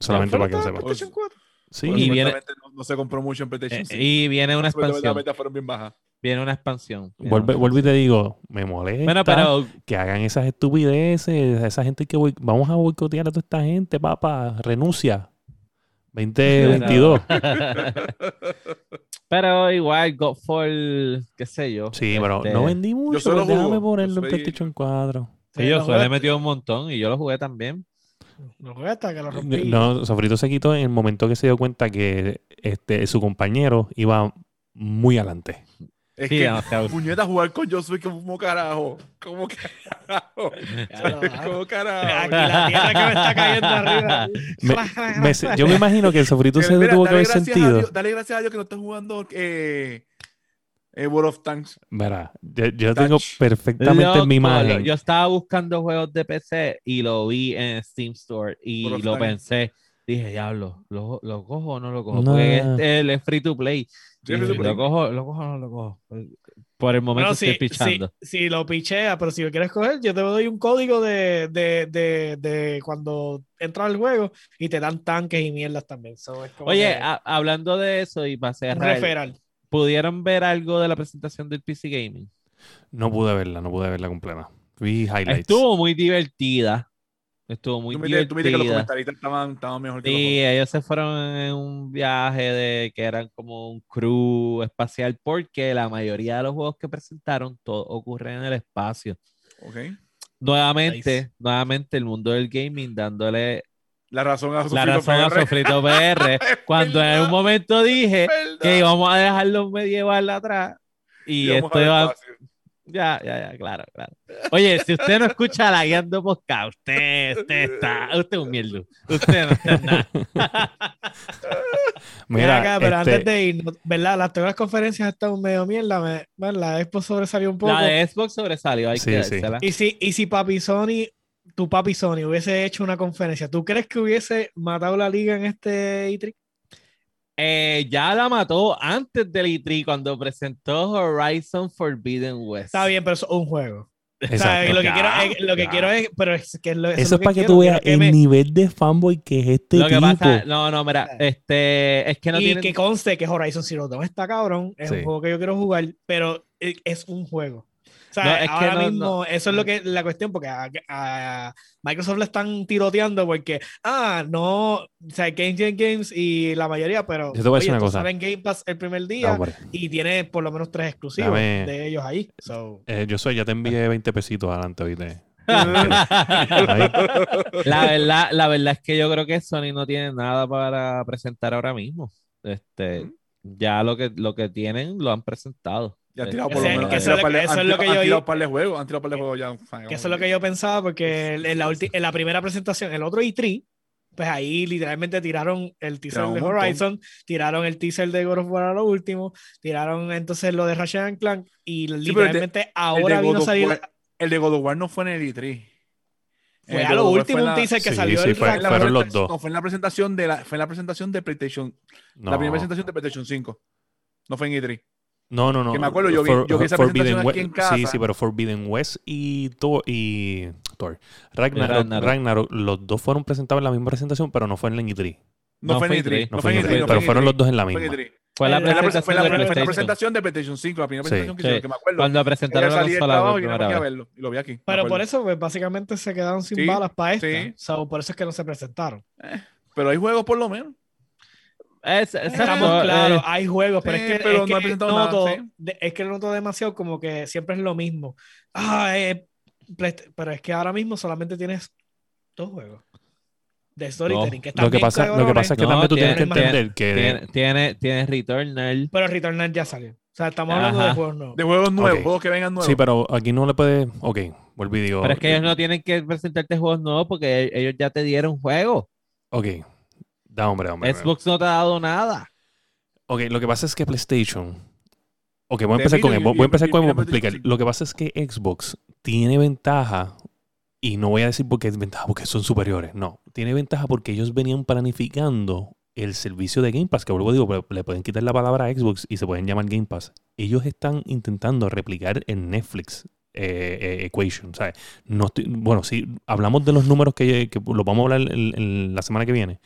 Solamente para que lo sepa. PlayStation 4? Sí. y viene, no, se compró mucho en PlayStation 5. Eh, y viene una expansión. Las fueron bien bajas. Viene una expansión. Vuelvo y te digo, me molesta que hagan esas estupideces, esa gente que voy, vamos a boicotear a toda esta gente, papá, renuncia. 2022. [LAUGHS] pero igual, Godfall, qué sé yo. Sí, pero no este, vendí mucho, yo pero déjame ponerlo en PlayStation 4. Sí, yo solo he metido un montón y yo lo jugué también. Lo jugué hasta que lo rompí. No, Sofrito se quitó en el momento que se dio cuenta que este, su compañero iba muy adelante. Es que, puñeta, jugar con Josué como carajo. Como [LAUGHS] carajo. como carajo. Aquí la tierra que me está cayendo arriba. [LAUGHS] Me, yo me imagino que el sofrito se tuvo que haber sentido. dale gracias a Dios que no estás jugando eh, eh, World of Tanks. Verá, yo, yo tengo perfectamente en mi imagen. Yo estaba buscando juegos de PC y lo vi en Steam Store y lo pensé. Dije, diablo, ¿lo, ¿lo cojo o no lo cojo? Porque este, es free to play. Lo cojo, lo cojo, no lo cojo. Por el momento estoy pichando. Si, lo pichea, pero si lo quieres coger, yo te doy un código de, de, de, de cuando entras al juego y te dan tanques y mierdas también. Oye, hablando de eso y para cerrar, ¿pudieron ver algo de la presentación del PC Gaming? No pude verla, no pude verla completa. Vi highlights. Estuvo muy divertida. Estuvo muy ¿Tú divertida. Tú que los comentaristas estaban, mejor que Sí, ellos se fueron en un viaje de que eran como un crew espacial porque la mayoría de los juegos que presentaron todo ocurre en el espacio. Ok. Nuevamente, nuevamente el mundo del gaming dándole la razón a Sofrito la razón PR. A Sofrito PR [LAUGHS] [LAUGHS] cuando en un momento dije que íbamos a dejarlo medieval atrás y, esto iba, ya, ya, ya, claro, claro. Oye, si usted no escucha la guiando podcast, usted, usted está, usted es un mierdo. Usted no está nada. [LAUGHS] Mira, acá, pero antes este de ir, ¿verdad? Las las conferencias están medio mierda. Me, la Xbox sobresalió un poco. La de Xbox sobresalió, hay que sí. Y si, y si papi Sony, tu papi Sony hubiese hecho una conferencia, ¿tú crees que hubiese matado la liga en este E3? Eh, ya la mató antes del E3 cuando presentó Horizon Forbidden West. Está bien, pero es un juego. O sea, lo, que quiero es, lo que quiero es, pero es que eso, es, para que, tú veas el nivel de fanboy que es este lo que Pasa, no, no, mira, este, es que no y que conste que Horizon Zero Dawn está cabrón, es un juego que yo quiero jugar, pero es un juego. O sea, ahora mismo, eso es lo que la cuestión, porque a, Microsoft le están tiroteando porque, ah, no, o sea, Game Jam Games y la mayoría, pero yo te voy a decir una cosa. Game Pass el primer día y tiene por lo menos tres exclusivos de ellos ahí. Eh, yo soy, ya te envié 20 pesitos adelante, ¿viste? [LAUGHS] la, verdad, la verdad es que yo creo que Sony no tiene nada para presentar ahora mismo. Este, ya lo que, lo que tienen lo han presentado. Ya han tirado por lo menos. Eso es lo que yo. Han tirado par de juegos. Han tirado par de juegos ya. Que eso es lo que yo pensaba, porque en la, en la primera presentación, el otro E3, pues ahí literalmente tiraron el teaser de Horizon, tiraron el teaser de God of War a lo último, tiraron entonces lo de Ratchet Clank y literalmente ahora vino a salir. el de God of War no fue en el E3. Fue a lo último un teaser que salió sí, fue, fueron los dos. No, fue en la presentación de la, fue en la presentación de PlayStation. La primera presentación de PlayStation 5. No fue en E3. No, no, no. Que me acuerdo, yo vi, yo vi esa presentación aquí en casa. Sí, sí, pero Forbidden West y Thor, y Thor. Ragnarok, los dos fueron presentados en la misma presentación, pero no fue en la E3. No, fue en E3. No fue en E3, pero fueron los dos en la misma. Fue la, presentación, fue la, de presentación de PlayStation 5, la primera presentación que, que me acuerdo. Cuando presentaron la consola y a verlo, y lo vi aquí. Pero por eso, pues, básicamente se quedaron sin balas para esto. Sí. por eso es que no se presentaron. Eh, pero hay juegos por lo menos. Es, Estamos claros, eh, hay juegos, pero es que, es, que no noto, es que noto demasiado como que siempre es lo mismo. Ah, eh, pero es que ahora mismo solamente tienes dos juegos de storytelling. que lo, que pasa, lo que pasa es que también tú tienes que entender que. Tiene, tiene, Returnal. Pero Returnal ya salió. O sea, estamos hablando de juegos nuevos. De juegos nuevos, juegos que vengan nuevos. Sí, pero aquí no le puede. Ok, volví digo. Pero es que ellos no tienen que presentarte juegos nuevos porque ellos ya te dieron juegos. Ok, Da, hombre, hombre. Xbox no te ha dado nada. Ok, lo que pasa es que PlayStation. Ok, voy a empezar con Voy a empezar con explicar. Lo que pasa es que Xbox tiene ventaja. Y no voy a decir porque es ventaja, porque son superiores. No. Tiene ventaja porque ellos venían planificando el servicio de Game Pass, que luego digo, le pueden quitar la palabra a Xbox y se pueden llamar Game Pass. Ellos están intentando replicar en Netflix eh, eh, Equation. ¿sabes? No bueno, si hablamos de los números que, que los vamos a hablar en la semana que viene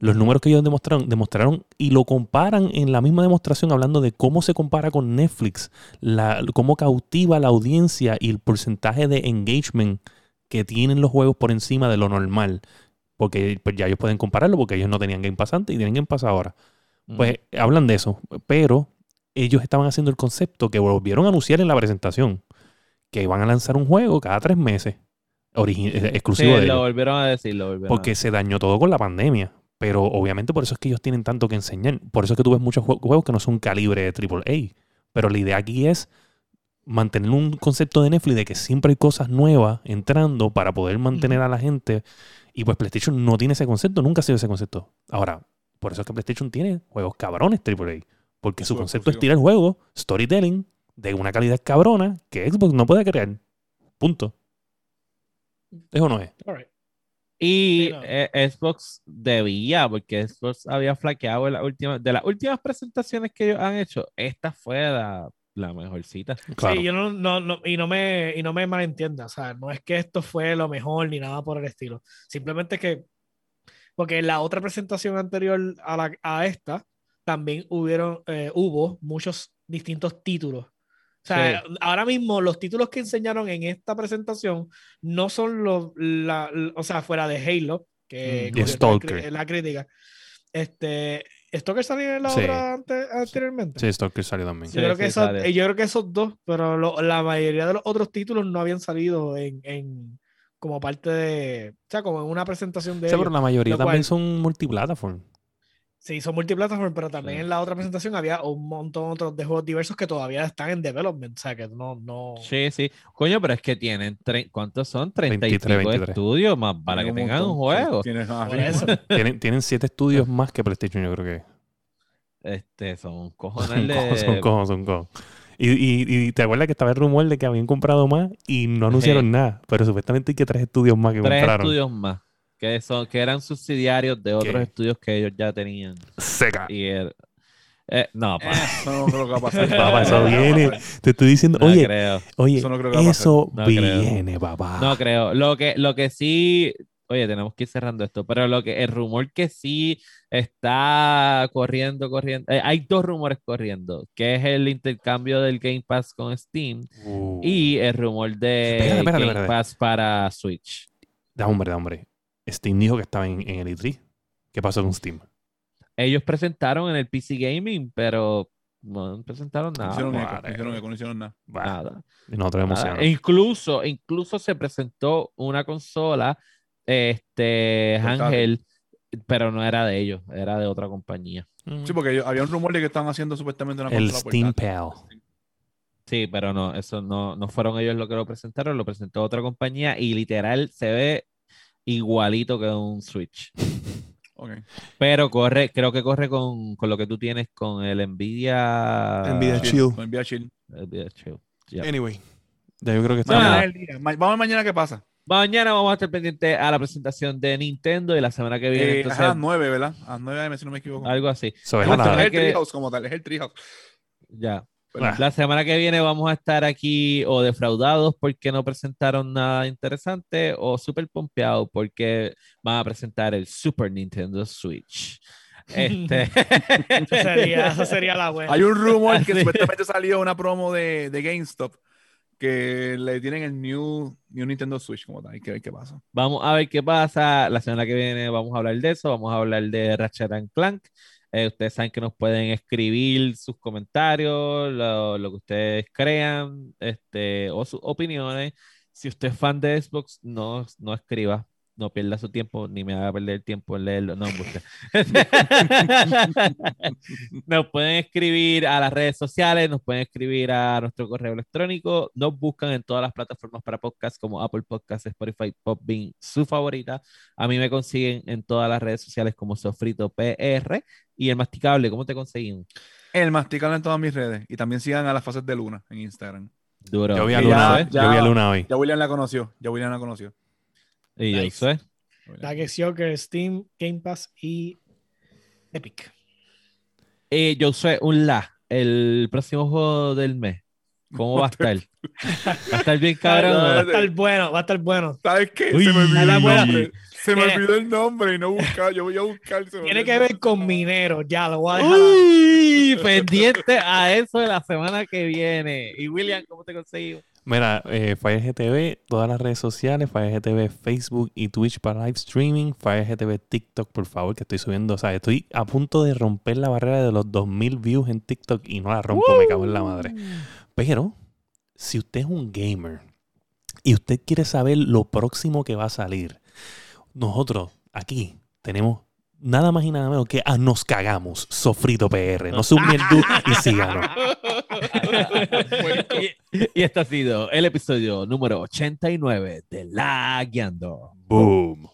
los números que ellos demostraron, demostraron y lo comparan en la misma demostración hablando de cómo se compara con Netflix, la, cómo cautiva la audiencia y el porcentaje de engagement que tienen los juegos por encima de lo normal. Porque pues, ya ellos pueden compararlo porque ellos no tenían Game Pass antes y tienen Game Pass ahora. Pues hablan de eso, pero ellos estaban haciendo el concepto que volvieron a anunciar en la presentación, que iban a lanzar un juego cada tres meses. Eh, exclusivo de ellos. lo volvieron a decir, porque se dañó todo con la pandemia. Pero obviamente por eso es que ellos tienen tanto que enseñar. Por eso es que tú ves muchos juegos que no son calibre AAA. Pero la idea aquí es mantener un concepto de Netflix de que siempre hay cosas nuevas entrando para poder mantener a la gente. Y pues PlayStation no tiene ese concepto, nunca ha sido ese concepto. Ahora, por eso es que PlayStation tiene juegos cabrones AAA. Porque su concepto es tirar el juego, storytelling, de una calidad cabrona que Xbox no puede crear. Punto. Eso no es. Y eh, Xbox debía, porque Xbox había flaqueado en la última, de las últimas presentaciones que ellos han hecho, esta fue la, la mejorcita. Claro. Sí, yo no, no, no, y no me, y no me malentienda, o sea, no es que esto fue lo mejor ni nada por el estilo. Simplemente que, porque en la otra presentación anterior a, la, a esta, también hubieron, eh, hubo muchos distintos títulos. O sea, ahora mismo los títulos que enseñaron en esta presentación no son los, la, la- o sea, fuera de Halo, que Mm, Stalker. la crítica. Este, ¿Stalker salió en la Sí. otra ante- anteriormente? Sí, Stalker salió también. Sí, Yo creo, que sí, esos, sale. yo creo que esos dos, pero lo- la mayoría de los otros títulos no habían salido en, en- como parte de, o sea, como en una presentación de Sí, pero ellos. la mayoría también cual- son multiplataform. Sí, son multiplataformas, pero también Sí. en la otra presentación había un montón otros de juegos diversos que todavía están en development, o sea, que no, no... Sí, sí. Coño, pero es que tienen, tre- ¿cuántos son? 30 y 23, pico 23. estudios más para que tengan un juego. Sí, ah. [LAUGHS] Tienen, tienen siete estudios más que PlayStation, yo creo que. Este, son [LAUGHS] cojones de... son cojos, son cojos. Y, y, y te acuerdas que estaba el rumor de que habían comprado más y no anunciaron Sí. nada. Pero supuestamente hay que tres estudios más que tres compraron. estudios más. Que, son, que eran subsidiarios de otros ¿Qué? estudios que ellos ya tenían. Seca. Y el- eh, no, pa, Eso no creo que va a pasar. [LAUGHS] Papá, eso viene. Te estoy diciendo, no oye, creo. oye, Eso no creo que va a pasar. eso No creo. viene, papá. No creo. Lo que, lo que sí, oye, tenemos que ir cerrando esto, pero lo que el rumor que sí está corriendo, corriendo, eh, hay dos rumores corriendo, que es el intercambio del Game Pass con Steam Uh. y el rumor de Espérate, espérate, Game espérate. Pass para Switch. Da hombre, da hombre. Steam dijo que estaba en, en el E3. ¿Qué pasó con Steam? Ellos presentaron en el PC Gaming, pero no presentaron nada. hicieron eco, Vale. no hicieron eco, no hicieron nada. Nada. nosotros Nada. E incluso, incluso se presentó una consola, este. Ángel, pero no era de ellos, era de otra compañía. Mm. Sí, porque ellos- había un rumor de que estaban haciendo supuestamente una el consola Steam. Pal. Sí, pero no, eso no, no fueron ellos los que lo presentaron, lo presentó otra compañía y literal se ve igualito que un Switch. Pero corre, creo que corre con, con lo que tú tienes con el Nvidia. Nvidia Chill. Con Nvidia Chill. Nvidia Chill. Ya. Anyway. Ya yo creo que está. es el día. Ma- Vamos a ver mañana qué pasa. Mañana vamos a estar pendientes a la presentación de Nintendo y la semana que viene, Eh, entonces, a las 9, ¿verdad? A las 9 am, si no me equivoco. algo así. So, es Es a el- la- es el que- Treehouse como tal, es el Treehouse. Ya. Ah. La semana que viene vamos a estar aquí o defraudados porque no presentaron nada interesante o súper pompeados porque van a presentar el Super Nintendo Switch. Este... [LAUGHS] Eso sería, eso sería la buena. Hay un rumor que [LAUGHS] supuestamente salió una promo de, de GameStop que le tienen el new, new Nintendo Switch como tal. Hay que ver qué pasa. Vamos a ver qué pasa. La semana que viene vamos a hablar de eso. Vamos a hablar de Ratchet and Clank. Eh, ustedes saben que nos pueden escribir sus comentarios, lo, lo que ustedes crean, este, o sus opiniones. Si usted es fan de Xbox, no, no escriba. No pierda su tiempo, ni me haga perder el tiempo en leerlo. No, [LAUGHS] nos pueden escribir a las redes sociales, nos pueden escribir a nuestro correo electrónico, nos buscan en todas las plataformas para podcast como Apple Podcasts, Spotify, Podbean, su favorita. A mí me consiguen en todas las redes sociales como Sofrito PR y el masticable, ¿cómo te consiguen? El masticable en todas mis redes. Y también sigan a las fases de Luna en Instagram. Duro. Yo vi a Luna, sé- Yo vi a Luna hoy. Ya William la conoció. Ya William la conoció. Y yo Nice. sé. Dark Joker, Steam, Game Pass y Epic. Y yo sé un la, el próximo juego del mes. ¿Cómo va a estar? ¿Va a estar bien [LAUGHS] cabrón? no, o no? Va a estar bueno, va a estar bueno. ¿Sabes qué? Uy, se me olvidó el buena- nombre. Se me olvidó el nombre y no buscar. Yo voy a buscar. Tiene que ver con minero, ya lo voy a dejar. Uy, pendiente a eso de la semana que viene. Y William, ¿cómo te conseguimos? Mira, eh, Fire GTV, todas las redes sociales, Fire GTV, Facebook y Twitch para live streaming, Fire GTV TikTok, por favor, que estoy subiendo, o sea, estoy a punto de romper la barrera de los 2000 views en TikTok y no la rompo, me cago en la madre. Pero, si usted es un gamer y usted quiere saber lo próximo que va a salir, nosotros aquí tenemos nada más y nada menos que a Nos Cagamos, Sofrito PR. No se mierdu y síganos. [LAUGHS] [LAUGHS] y, y este ha sido el episodio número 89 de La Guiando. Boom.